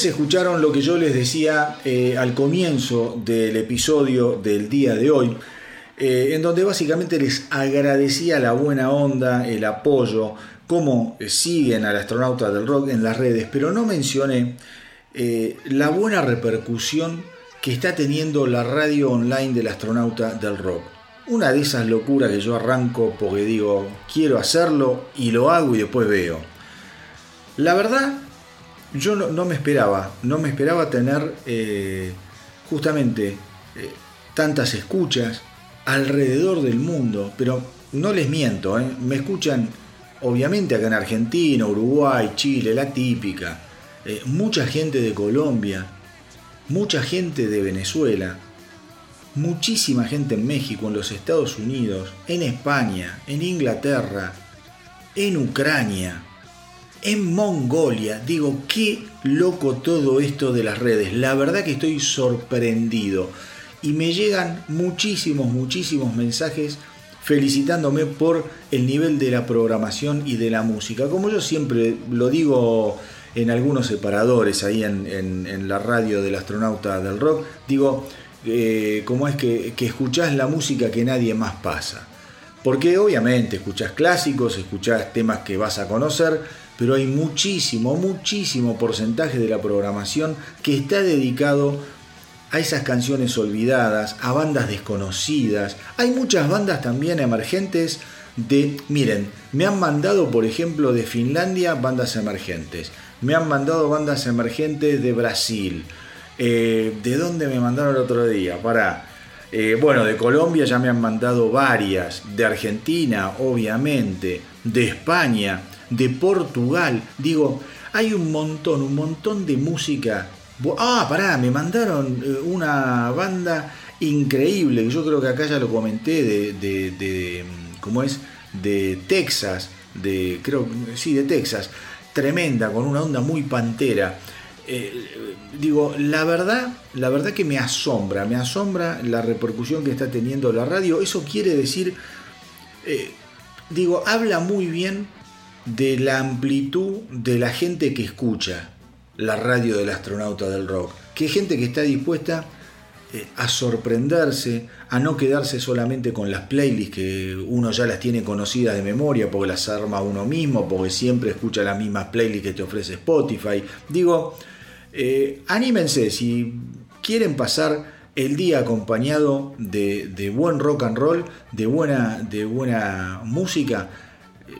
Escucharon lo que yo les decía eh, al comienzo del episodio del día de hoy, eh, en donde básicamente les agradecía la buena onda, el apoyo, cómo siguen al astronauta del rock en las redes, pero no mencioné eh, la buena repercusión que está teniendo la radio online del astronauta del rock. Una de esas locuras que yo arranco porque digo, quiero hacerlo y lo hago y después veo. La verdad yo no, me esperaba, no me esperaba tener eh, justamente eh, tantas escuchas alrededor del mundo, pero no les miento, eh, me escuchan obviamente acá en Argentina, Uruguay, Chile, la típica, mucha gente de Colombia, mucha gente de Venezuela, muchísima gente en México, en los Estados Unidos, en España, en Inglaterra, en Ucrania, en Mongolia. Digo, qué loco todo esto de las redes. La verdad que estoy sorprendido. Y me llegan muchísimos, muchísimos mensajes felicitándome por el nivel de la programación y de la música. Como yo siempre lo digo en algunos separadores ahí en, la radio del astronauta del rock, digo, eh, como es que, que escuchás la música que nadie más pasa. Porque obviamente escuchás clásicos, escuchás temas que vas a conocer, pero hay muchísimo, muchísimo porcentaje de la programación que está dedicado a esas canciones olvidadas, a bandas desconocidas. Hay muchas bandas también emergentes de, miren, me han mandado, por ejemplo, de Finlandia bandas emergentes, me han mandado bandas emergentes de Brasil. Eh, ¿De dónde me mandaron el otro día? Para. Eh, bueno, de Colombia ya me han mandado varias, de Argentina, obviamente, de España de Portugal. Digo, hay un montón, un montón de música. Ah, pará, me mandaron eh, una banda increíble, yo creo que acá ya lo comenté, de, de, ¿cómo es? De Texas, de, creo, sí, de Texas, tremenda, con una onda muy pantera. Eh, digo, la verdad, la verdad que me asombra, me asombra la repercusión que está teniendo la radio. Eso quiere decir, eh, digo, habla muy bien de la amplitud de la gente que escucha la radio del astronauta del rock, que gente que está dispuesta eh, a sorprenderse, a no quedarse solamente con las playlists que uno ya las tiene conocidas de memoria porque las arma uno mismo, porque siempre escucha las mismas playlists que te ofrece Spotify. Digo, eh, anímense, si quieren pasar el día acompañado de, de, buen rock and roll, de buena, de buena música,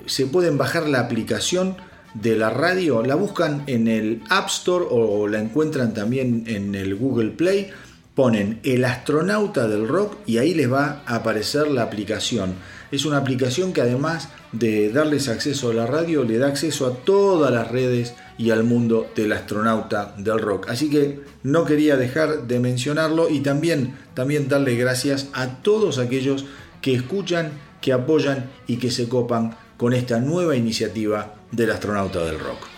se pueden bajar la aplicación de la radio, la buscan en el App Store o la encuentran también en el Google Play, ponen el astronauta del rock y ahí les va a aparecer la aplicación. Es una aplicación que además de darles acceso a la radio, le da acceso a todas las redes y al mundo del astronauta del rock. Así que no quería dejar de mencionarlo y también, también darle gracias a todos aquellos que escuchan, que apoyan y que se copan con esta nueva iniciativa del astronauta del rock.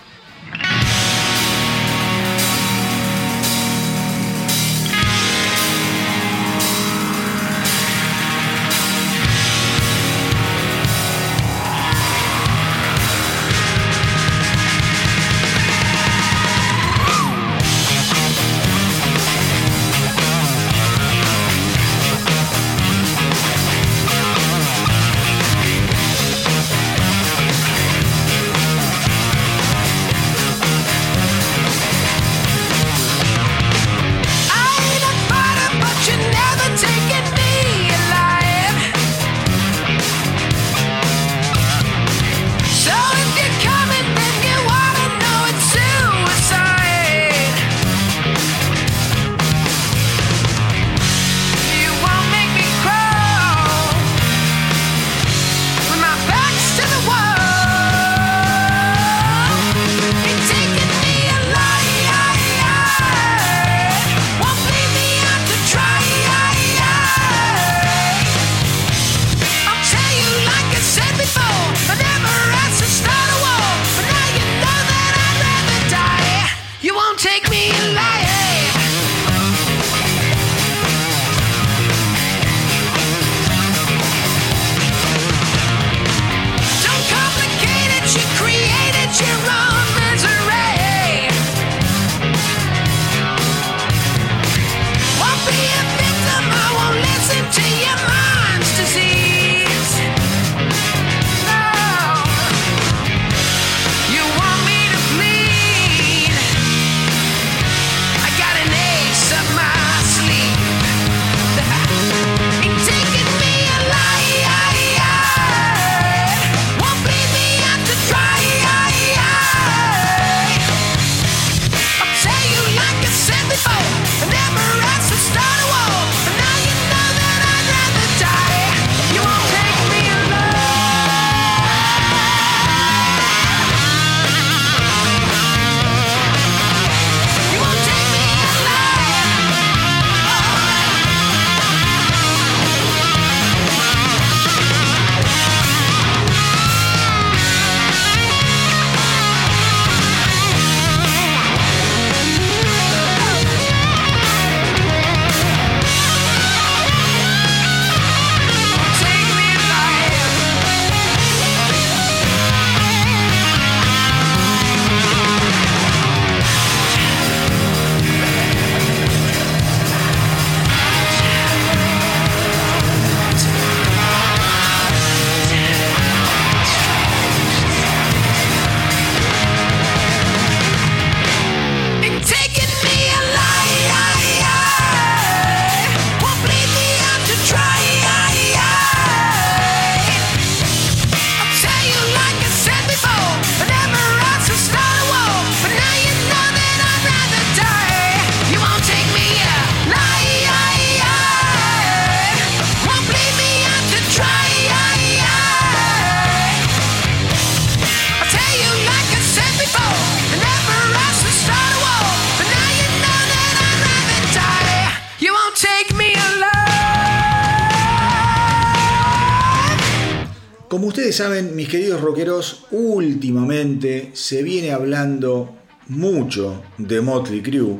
Ustedes saben, mis queridos rockeros, últimamente se viene hablando mucho de Motley Crue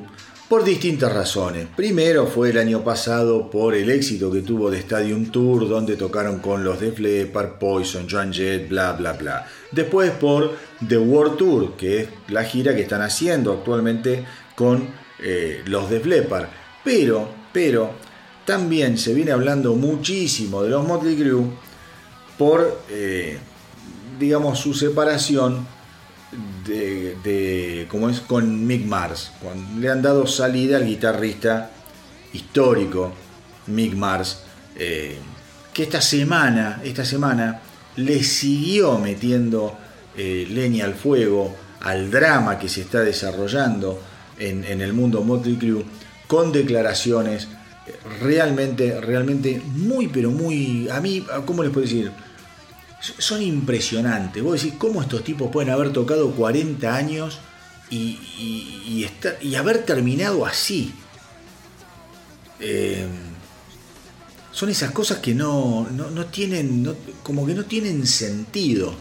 por distintas razones. Primero fue el año pasado por el éxito que tuvo de Stadium Tour, donde tocaron con los de Leppard, Poison, Joan Jett, bla bla bla. Después por The World Tour, que es la gira que están haciendo actualmente con eh, los de Leppard. Pero, pero, también se viene hablando muchísimo de los Motley Crue por, eh, digamos, su separación de, como es con Mick Mars. Cuando le han dado salida al guitarrista histórico Mick Mars, eh, que esta semana, esta semana le siguió metiendo eh, leña al fuego al drama que se está desarrollando en, en el mundo Motley Crue con declaraciones realmente, realmente muy, pero muy, a mí, ¿cómo les puedo decir? Son impresionantes. Vos decís, ¿cómo estos tipos pueden haber tocado 40 años y, y, haber terminado así? Eh, son esas cosas que no, no, tienen, como que no tienen sentido.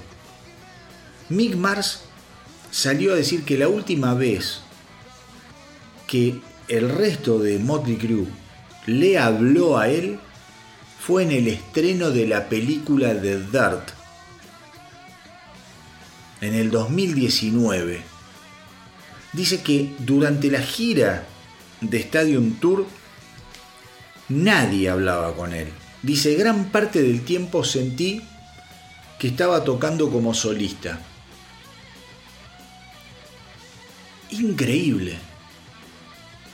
Mick Mars salió a decir que la última vez que el resto de Motley Crue le habló a él fue en el estreno de la película The Dirt, en el 2019. Dice que durante la gira de Stadium Tour nadie hablaba con él. Dice, gran parte del tiempo sentí que estaba tocando como solista. Increíble.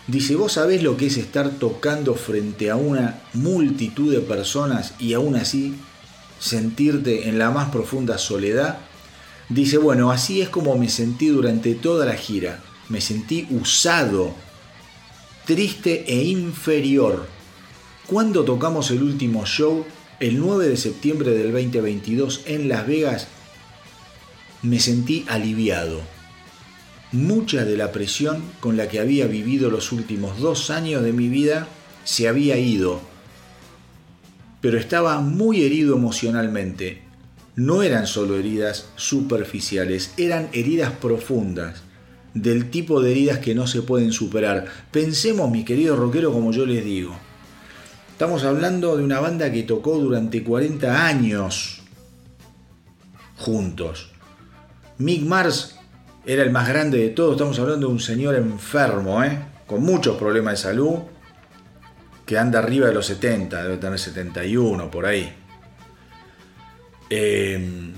Dice, vos sabés lo que es estar tocando frente a una multitud de personas y aún así sentirte en la más profunda soledad. Dice, bueno, así es como me sentí durante toda la gira. Me sentí usado, triste e inferior. Cuando tocamos el último show, el 9 de septiembre del 2022 en Las Vegas, me sentí aliviado Mucha de la presión con la que había vivido los últimos dos años de mi vida se había ido, pero estaba muy herido emocionalmente. No eran solo heridas superficiales, eran heridas profundas, del tipo de heridas que no se pueden superar. Pensemos, mi querido rockero, como yo les digo. Estamos hablando de una banda que tocó durante 40 años juntos. Mick Mars era el más grande de todos. Estamos hablando de un señor enfermo, ¿eh? con muchos problemas de salud, que anda arriba de los 70, debe tener 71 por ahí. Em,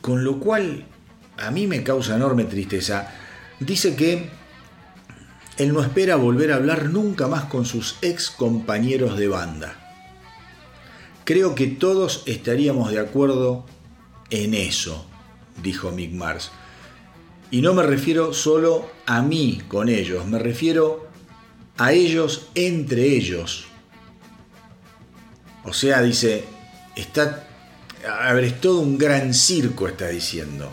con lo cual, a mí me causa enorme tristeza. Dice que él no espera volver a hablar nunca más con sus ex compañeros de banda. Creo que todos estaríamos de acuerdo en eso dijo Mick Mars. Y no me refiero solo a mí con ellos, me refiero a ellos entre ellos. O sea, dice, está, a ver, es todo un gran circo, está diciendo.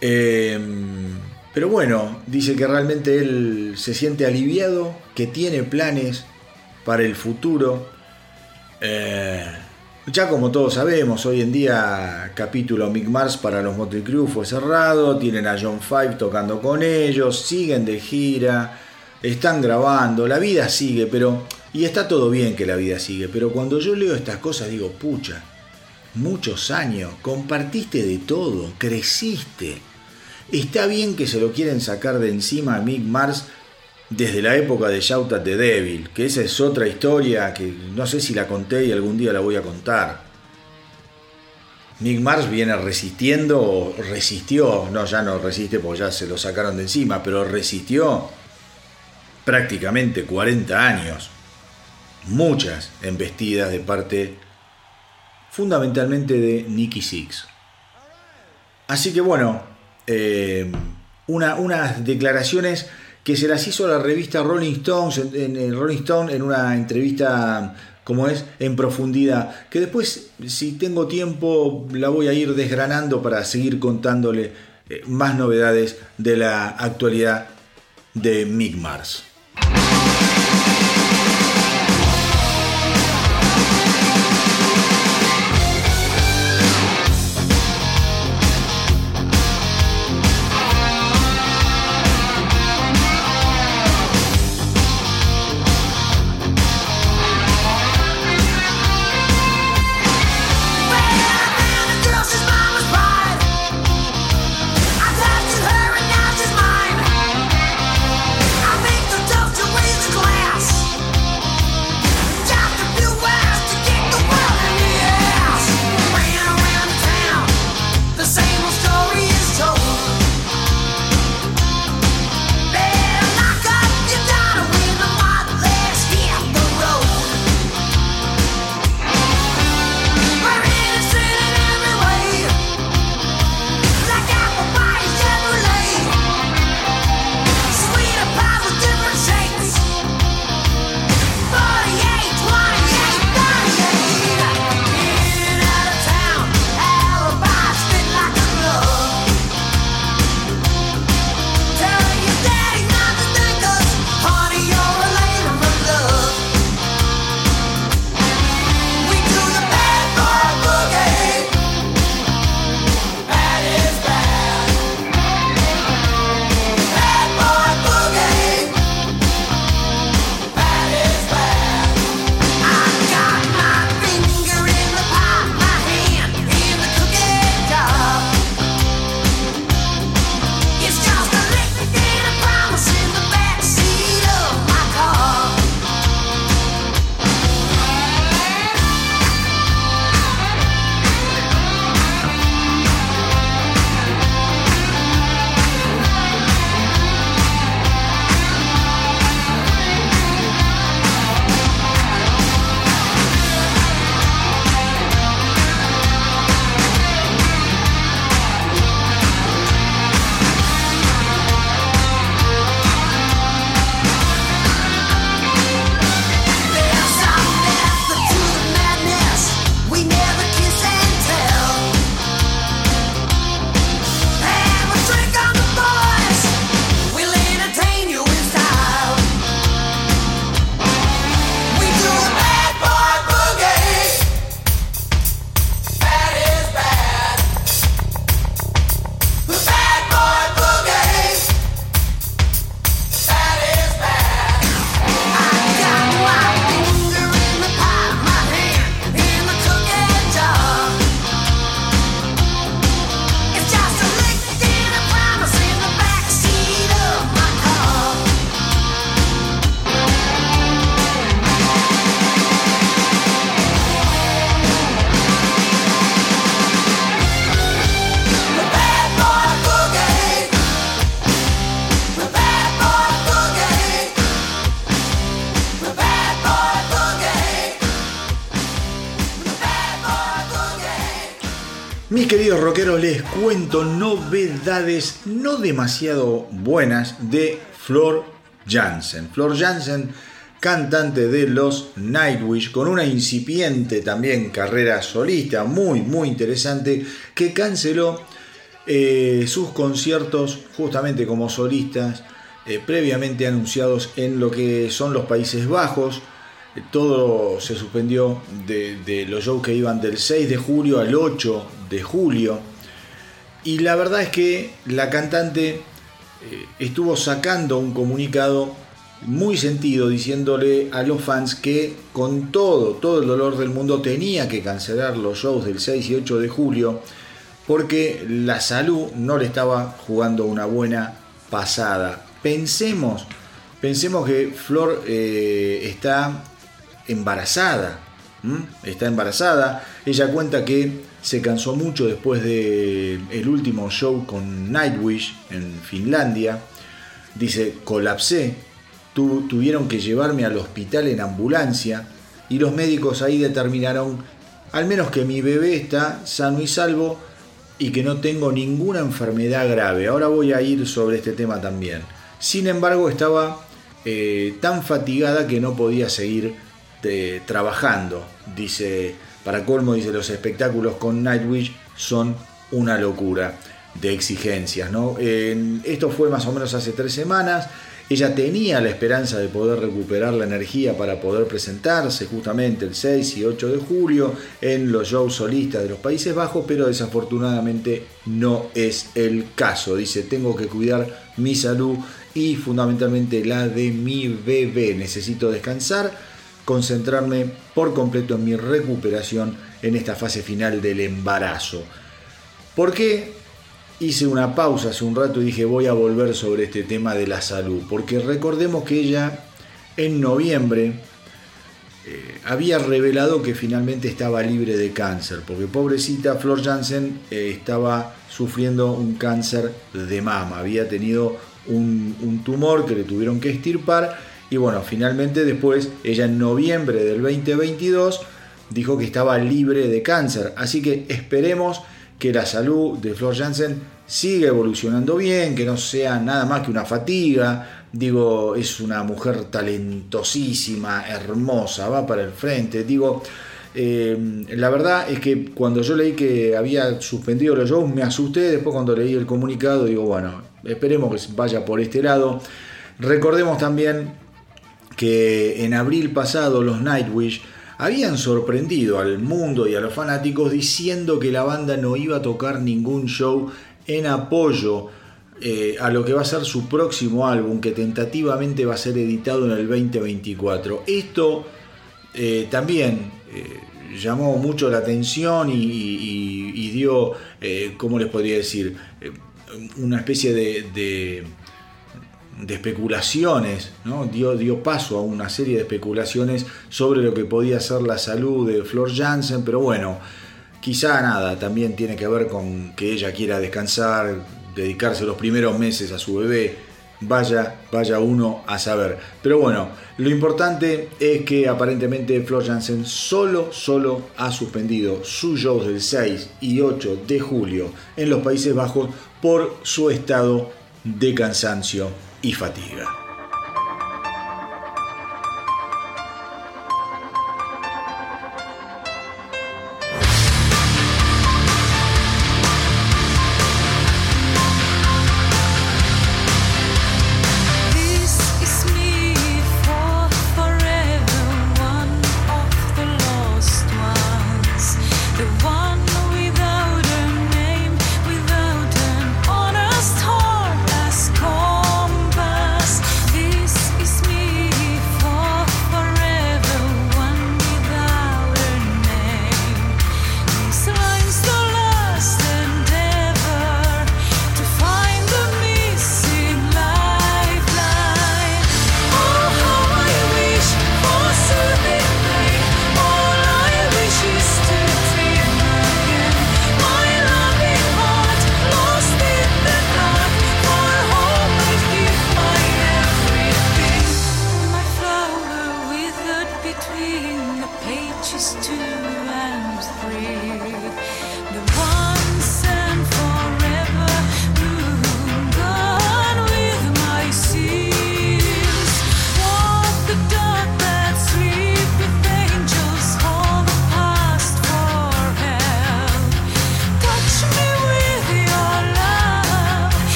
Em, pero bueno, dice que realmente él se siente aliviado, que tiene planes para el futuro. Eh, ya como todos sabemos, hoy en día capítulo Mick Mars para los Motley Crue fue cerrado, tienen a John Five tocando con ellos, siguen de gira, están grabando, la vida sigue, pero y está todo bien que la vida sigue, pero cuando yo leo estas cosas digo, pucha, muchos años, compartiste de todo, creciste. Está bien que se lo quieren sacar de encima a Mick Mars desde la época de Shout at the Devil, que esa es otra historia que no sé si la conté y algún día la voy a contar. Nick Mars viene resistiendo, o resistió, no, ya no resiste porque ya se lo sacaron de encima, pero resistió prácticamente 40 años. Muchas embestidas de parte fundamentalmente de Nicky Six. Así que bueno, eh, unas declaraciones que se las hizo la revista Rolling Stones, en, Rolling Stone en una entrevista como es en profundidad, que después si tengo tiempo la voy a ir desgranando para seguir contándole eh, más novedades de la actualidad de Mick rockeros, les cuento novedades no demasiado buenas de Flor Jansen. Flor Jansen, cantante de los Nightwish, con una incipiente también carrera solista muy, muy interesante, que canceló eh, sus conciertos justamente como solistas eh, previamente anunciados en lo que son los Países Bajos. Eh, todo se suspendió de, los shows que iban del 6 de julio al 8 de julio. Y la verdad es que la cantante eh, estuvo sacando un comunicado muy sentido diciéndole a los fans que con todo, todo el dolor del mundo tenía que cancelar los shows del 6 y 8 de julio porque la salud no le estaba jugando una buena pasada pensemos, pensemos que Flor eh, está embarazada. Está embarazada. Ella cuenta que se cansó mucho después del el último show con Nightwish en Finlandia. Dice, colapsé. tuvieron que llevarme al hospital en ambulancia y los médicos ahí determinaron al menos que mi bebé está sano y salvo y que no tengo ninguna enfermedad grave. Ahora voy a ir sobre este tema también. Sin embargo, estaba eh, tan fatigada que no podía seguir eh, trabajando. Dice, para colmo, dice, los espectáculos con Nightwish son una locura de exigencias. ¿no? esto fue más o menos hace tres semanas. Ella tenía la esperanza de poder recuperar la energía para poder presentarse justamente el 6 y 8 de julio en los shows solistas de los Países Bajos, pero desafortunadamente no es el caso. Dice, tengo que cuidar mi salud y fundamentalmente la de mi bebé. Necesito descansar, concentrarme por completo en mi recuperación en esta fase final del embarazo. ¿Por qué hice una pausa hace un rato y dije voy a volver sobre este tema de la salud? Porque recordemos que ella en noviembre eh, había revelado que finalmente estaba libre de cáncer, porque pobrecita Flor Jansen eh, estaba sufriendo un cáncer de mama, había tenido un, tumor que le tuvieron que estirpar y bueno, finalmente después ella en noviembre del 2022 dijo que estaba libre de cáncer. Así que esperemos que la salud de Flor Jansen siga evolucionando bien, que no sea nada más que una fatiga. Digo, es una mujer talentosísima, hermosa, va para el frente. Digo, eh, la verdad es que cuando yo leí que había suspendido los shows me asusté, después cuando leí el comunicado digo, bueno, esperemos que vaya por este lado. Recordemos también que en abril pasado los Nightwish habían sorprendido al mundo y a los fanáticos diciendo que la banda no iba a tocar ningún show en apoyo eh, a lo que va a ser su próximo álbum que tentativamente va a ser editado en el 2024. Esto eh, también eh, llamó mucho la atención y, dio, ¿cómo les podría decir? una especie de, de, especulaciones, ¿no? dio, dio paso a una serie de especulaciones sobre lo que podía ser la salud de Flor Jansen, pero bueno, quizá nada, también tiene que ver con que ella quiera descansar, dedicarse los primeros meses a su bebé, vaya, vaya uno a saber. Pero bueno, lo importante es que aparentemente Flor Jansen solo, solo ha suspendido sus shows del 6 y 8 de julio en los Países Bajos por su estado de cansancio y fatiga.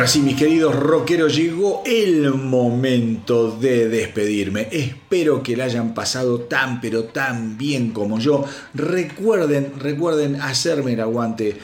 Ahora sí, mis queridos rockeros, llegó el momento de despedirme. Espero que la hayan pasado tan pero tan bien como yo. Recuerden, recuerden hacerme el aguante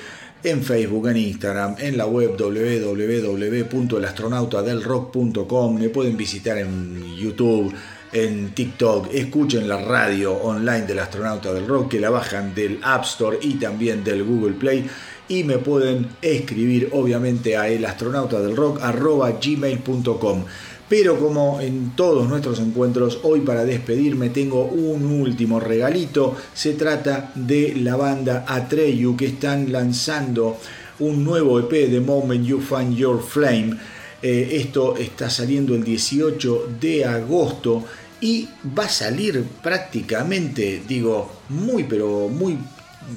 en Facebook, en Instagram, en la web www.elastronautadelrock.com. Me pueden visitar en YouTube, en TikTok. Escuchen la radio online del astronauta del rock que la bajan del App Store y también del Google Play y me pueden escribir obviamente a elastronauta.del-rock@gmail.com Pero como en todos nuestros encuentros, hoy para despedirme tengo un último regalito. Se trata de la banda Atreyu que están lanzando un nuevo EP de Moment You Find Your Flame. Eh, esto está saliendo el 18 de agosto y va a salir prácticamente, digo, muy pero muy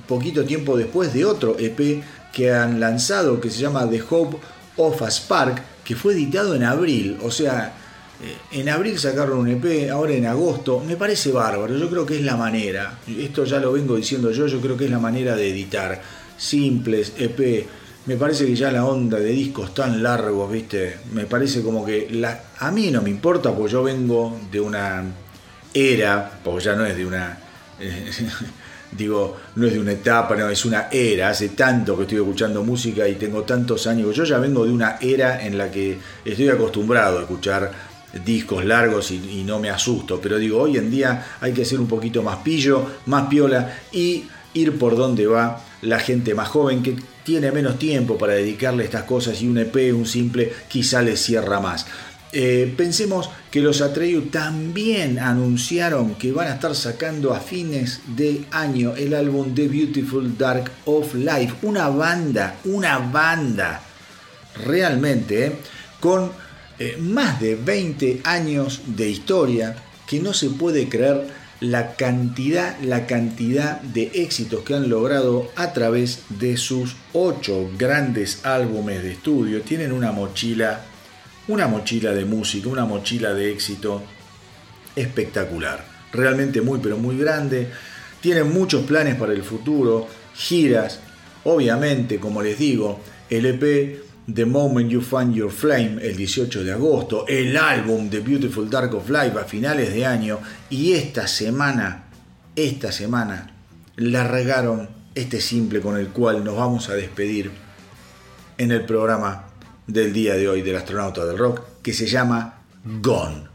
poquito tiempo después de otro EP que han lanzado que se llama The Hope of a Spark, que fue editado en abril. O sea, eh, en abril sacaron un EP, ahora en agosto. Me parece bárbaro, yo creo que es la manera. Esto ya lo vengo diciendo yo, yo creo que es la manera de editar. Simples, EP. Me parece que ya la onda de discos tan largos, viste, me parece como que la, a mí no me importa, porque yo vengo de una era, porque ya no es de una digo, no es de una etapa, no, es una era, hace tanto que estoy escuchando música y tengo tantos años, yo ya vengo de una era en la que estoy acostumbrado a escuchar discos largos y, no me asusto, pero digo, hoy en día hay que ser un poquito más pillo, más piola y ir por donde va la gente más joven que tiene menos tiempo para dedicarle estas cosas y un EP, un simple, quizá le cierra más. Eh, pensemos que los Atreyu también anunciaron que van a estar sacando a fines de año el álbum The Beautiful Dark of Life. Una banda, una banda realmente eh, con eh, más de 20 años de historia que no se puede creer la cantidad, la cantidad de éxitos que han logrado a través de sus ocho grandes álbumes de estudio. Tienen una mochila una mochila de música, una mochila de éxito espectacular. Realmente muy, pero muy grande. Tienen muchos planes para el futuro, giras. Obviamente, como les digo, el EP The Moment You Find Your Flame el 18 de agosto, el álbum The Beautiful Dark of Life a finales de año y esta semana, esta semana, la regaron este simple con el cual nos vamos a despedir en el programa del día de hoy del astronauta del rock, que se llama Gone.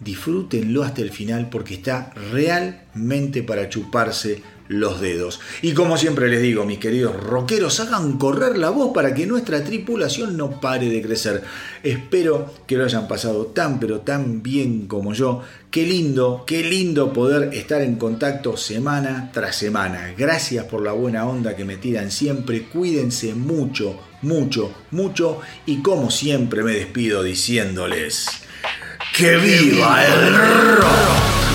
Disfrútenlo hasta el final porque está realmente para chuparse los dedos. Y como siempre les digo, mis queridos rockeros, hagan correr la voz para que nuestra tripulación no pare de crecer. Espero que lo hayan pasado tan pero tan bien como yo. Qué lindo, qué lindo poder estar en contacto semana tras semana. Gracias por la buena onda que me tiran siempre. Cuídense mucho, mucho, mucho. Y como siempre me despido diciéndoles... ¡Que viva el rock!